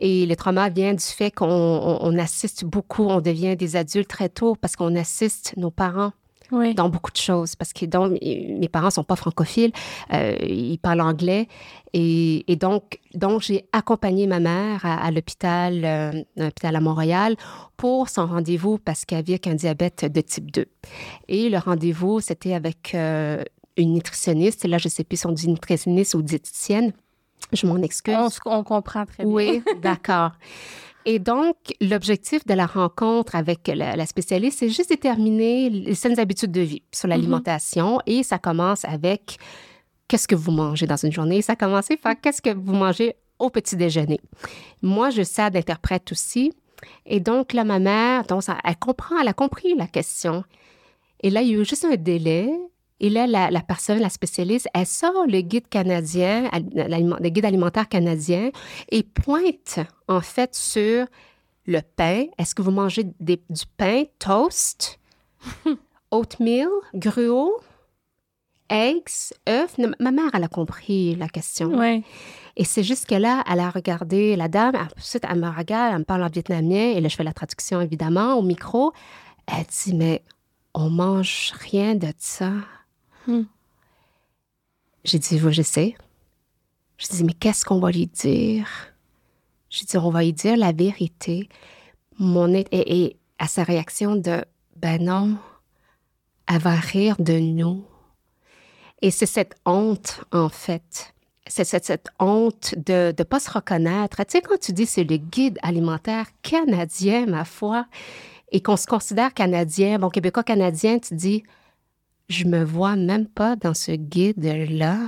Et le trauma vient du fait qu'on on- on assiste beaucoup, on devient des adultes très tôt parce qu'on assiste nos parents Oui. dans beaucoup de choses. Parce que donc, mes parents sont pas francophiles, euh, ils parlent anglais. Et, et donc, donc j'ai accompagné ma mère à, à l'hôpital, euh, à Montréal pour son rendez-vous parce qu'elle vit avec un diabète de type 2. Et le rendez-vous, c'était avec euh, une nutritionniste. Là, je sais plus si on dit nutritionniste ou diététicienne. Je m'en excuse. On, comprend très bien. Oui, d'accord. Et donc, l'objectif de la rencontre avec la, la spécialiste, c'est juste déterminer les saines habitudes de vie sur l'alimentation. Et ça commence avec qu'est-ce que vous mangez dans une journée? Ça commence par qu'est-ce que vous mangez au petit déjeuner? Moi, je sers d'interprète aussi. Et donc, là, ma mère, donc, elle comprend, elle a compris la question. Et là, il y a eu juste un délai. Et là, la, la personne, la spécialiste, elle sort le guide canadien, le guide alimentaire canadien, et pointe en fait sur le pain. Est-ce que vous mangez des- du pain, toast, oatmeal, gruau, eggs, œufs? Ma mère, elle a compris la question. Oui. Et c'est juste que là, elle a regardé la dame, ensuite elle me regarde, elle me parle en vietnamien, et là, je fais la traduction évidemment au micro. Elle dit, mais on mange rien de ça. Hmm. J'ai dit, oui, je sais. Je dis, mais qu'est-ce qu'on va lui dire? J'ai dit, on va lui dire la vérité. Mon et à sa réaction de, ben non, elle va rire de nous. Et c'est cette honte, en fait. C'est cette, cette honte de ne pas se reconnaître. Tu sais, quand tu dis c'est le guide alimentaire canadien, ma foi, et qu'on se considère canadien, bon, québécois canadien, tu dis, je me vois même pas dans ce guide-là.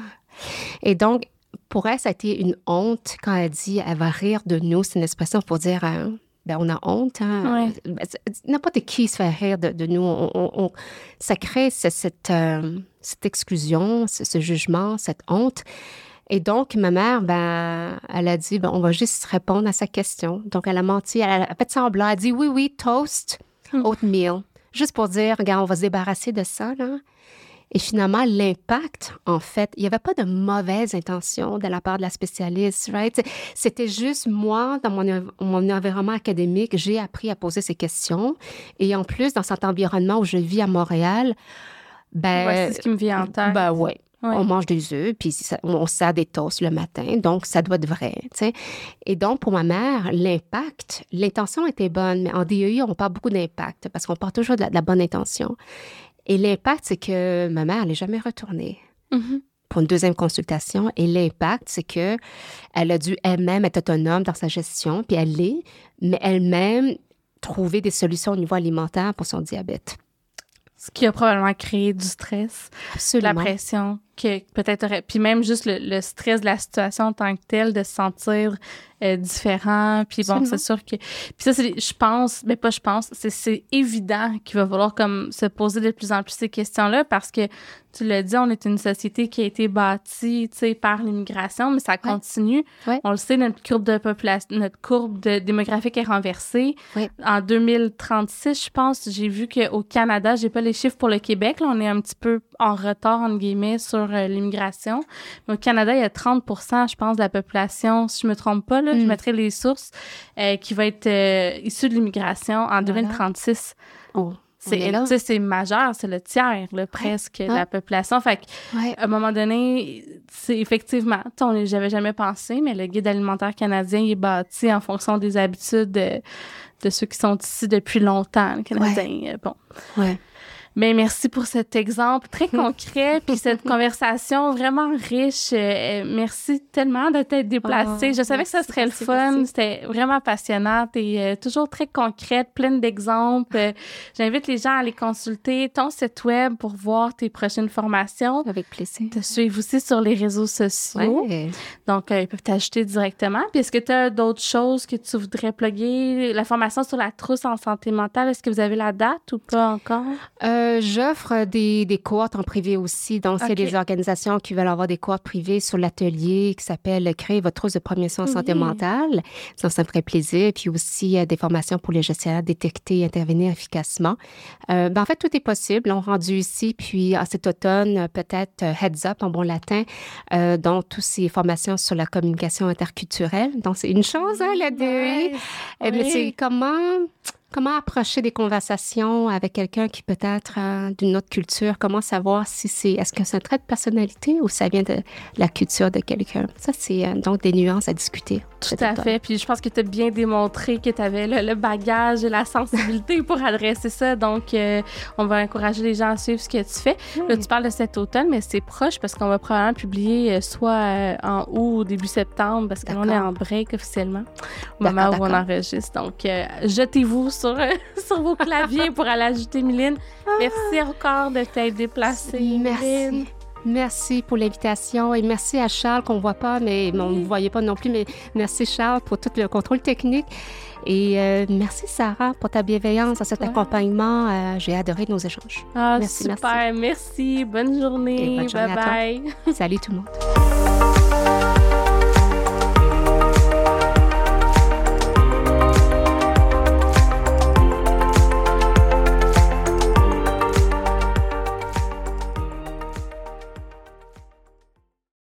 Et donc, pour elle, ça a été une honte quand elle dit, elle va rire de nous. C'est une expression pour dire, hein, ben, on a honte. Hein? Ouais. Ben, N'importe qui se fait rire de, de nous. On, on- on- ça crée cette, euh, cette exclusion, ce, ce jugement, cette honte. Et donc, ma mère, ben, elle a dit, ben, on va juste répondre à sa question. Donc, elle a menti, elle a fait semblant. Elle a dit, oui, oui, toast, Hmm. oatmeal. Juste pour dire, regarde, on va se débarrasser de ça, là. Et finalement, l'impact, en fait, il n'y avait pas de mauvaise intention de la part de la spécialiste, right? C'était juste moi, dans mon, mon environnement académique, j'ai appris à poser ces questions. Et en plus, dans cet environnement où je vis à Montréal, ben, c'est ce qui me vient en tête. ben ouais. Ouais. On mange des œufs, puis ça- on sert des toasts le matin, donc ça doit être vrai. Et donc, pour ma mère, l'impact, l'intention était bonne, mais en DEI, on parle beaucoup d'impact, parce qu'on parle toujours de la, de la bonne intention. Et l'impact, c'est que ma mère, elle n'est jamais retournée Mhm. pour une deuxième consultation. Et l'impact, c'est que elle a dû elle-même être autonome dans sa gestion, puis elle l'est, mais elle-même trouver des solutions au niveau alimentaire pour son diabète. Ce qui a probablement créé du stress, de Absolument. la pression, que peut-être Puis même juste le, le stress de la situation en tant que telle, de se sentir euh, différent. Puis bon, c'est sûr que. Puis ça, c'est, je pense, mais pas je pense, c'est, c'est évident qu'il va falloir comme se poser de plus en plus ces questions-là parce que tu l'as dit, on est une société qui a été bâtie, tu sais, par l'immigration, mais ça continue. Ouais. On le sait, notre courbe de population, notre courbe de démographique est renversée. Ouais. En 2036, je pense, j'ai vu qu'au Canada, j'ai pas les chiffres pour le Québec, là, on est un petit peu en retard, entre guillemets, sur euh, l'immigration. Mais au Canada, il y a 30 je pense, de la population, si je me trompe pas, là, je Mm. mettrai les sources, euh, qui va être euh, issue de l'immigration en 2036. On- on C'est, majeur, c'est le tiers, là, presque, de Ouais. la population. Fait que, Ouais. à un moment donné, c'est effectivement, on j'avais jamais pensé, mais le guide alimentaire canadien il est bâti en fonction des habitudes de, de ceux qui sont ici depuis longtemps, le Canadien. Bon. Mais merci pour cet exemple très concret, puis cette conversation vraiment riche. Euh, euh, merci tellement de t'être déplacée. Oh, Je savais que ça serait merci, le fun. C'était vraiment passionnant. T'es euh, toujours très concrète, pleine d'exemples. Euh, J'invite les gens à aller consulter ton site web pour voir tes prochaines formations. Avec plaisir. Te suivre aussi sur les réseaux sociaux. Ouais. Donc, euh, ils peuvent t'ajouter directement. Puis, est-ce que tu as d'autres choses que tu voudrais plugger? La formation sur la trousse en santé mentale, est-ce que vous avez la date ou pas encore? Euh, Euh, j'offre des, des cohortes en privé aussi. Donc, s'il y a des organisations qui veulent avoir des cohortes privées sur l'atelier qui s'appelle Créer votre trousse de premier soin en santé mentale, ça, ça me ferait plaisir. Puis aussi, des formations pour les gestionnaires détecter et intervenir efficacement. Euh, ben, en fait, tout est possible. On rendu ici, puis à cet automne, peut-être Heads Up en bon latin, euh, donc toutes ces formations sur la communication interculturelle. Donc, c'est une chose, hein, la DEI. Mais c'est comment Comment approcher des conversations avec quelqu'un qui peut être euh, d'une autre culture? Comment savoir si c'est, est-ce que c'est un trait de personnalité ou ça vient de la culture de quelqu'un? Ça, c'est euh, donc des nuances à discuter. Tout à fait. Puis je pense que tu as bien démontré que tu avais le, bagage et la sensibilité pour adresser ça. Donc, euh, on va encourager les gens à suivre ce que tu fais. Là, tu parles de cet automne, mais c'est proche parce qu'on va probablement publier soit en août ou début septembre parce qu'on est en break officiellement au moment où on enregistre. Donc, jetez-vous sur, sur vos claviers pour aller ajouter Mylène. Merci encore de t'être déplacée. Merci. Merci pour l'invitation et merci à Charles qu'on ne voit pas, mais on ne voyait pas non plus, mais merci Charles pour tout le contrôle technique. Et euh, merci Sarah pour ta bienveillance, à cet accompagnement. Euh, j'ai adoré nos échanges. Ah, merci, super, merci. Bonne journée. bonne journée bye bye. Salut tout le monde.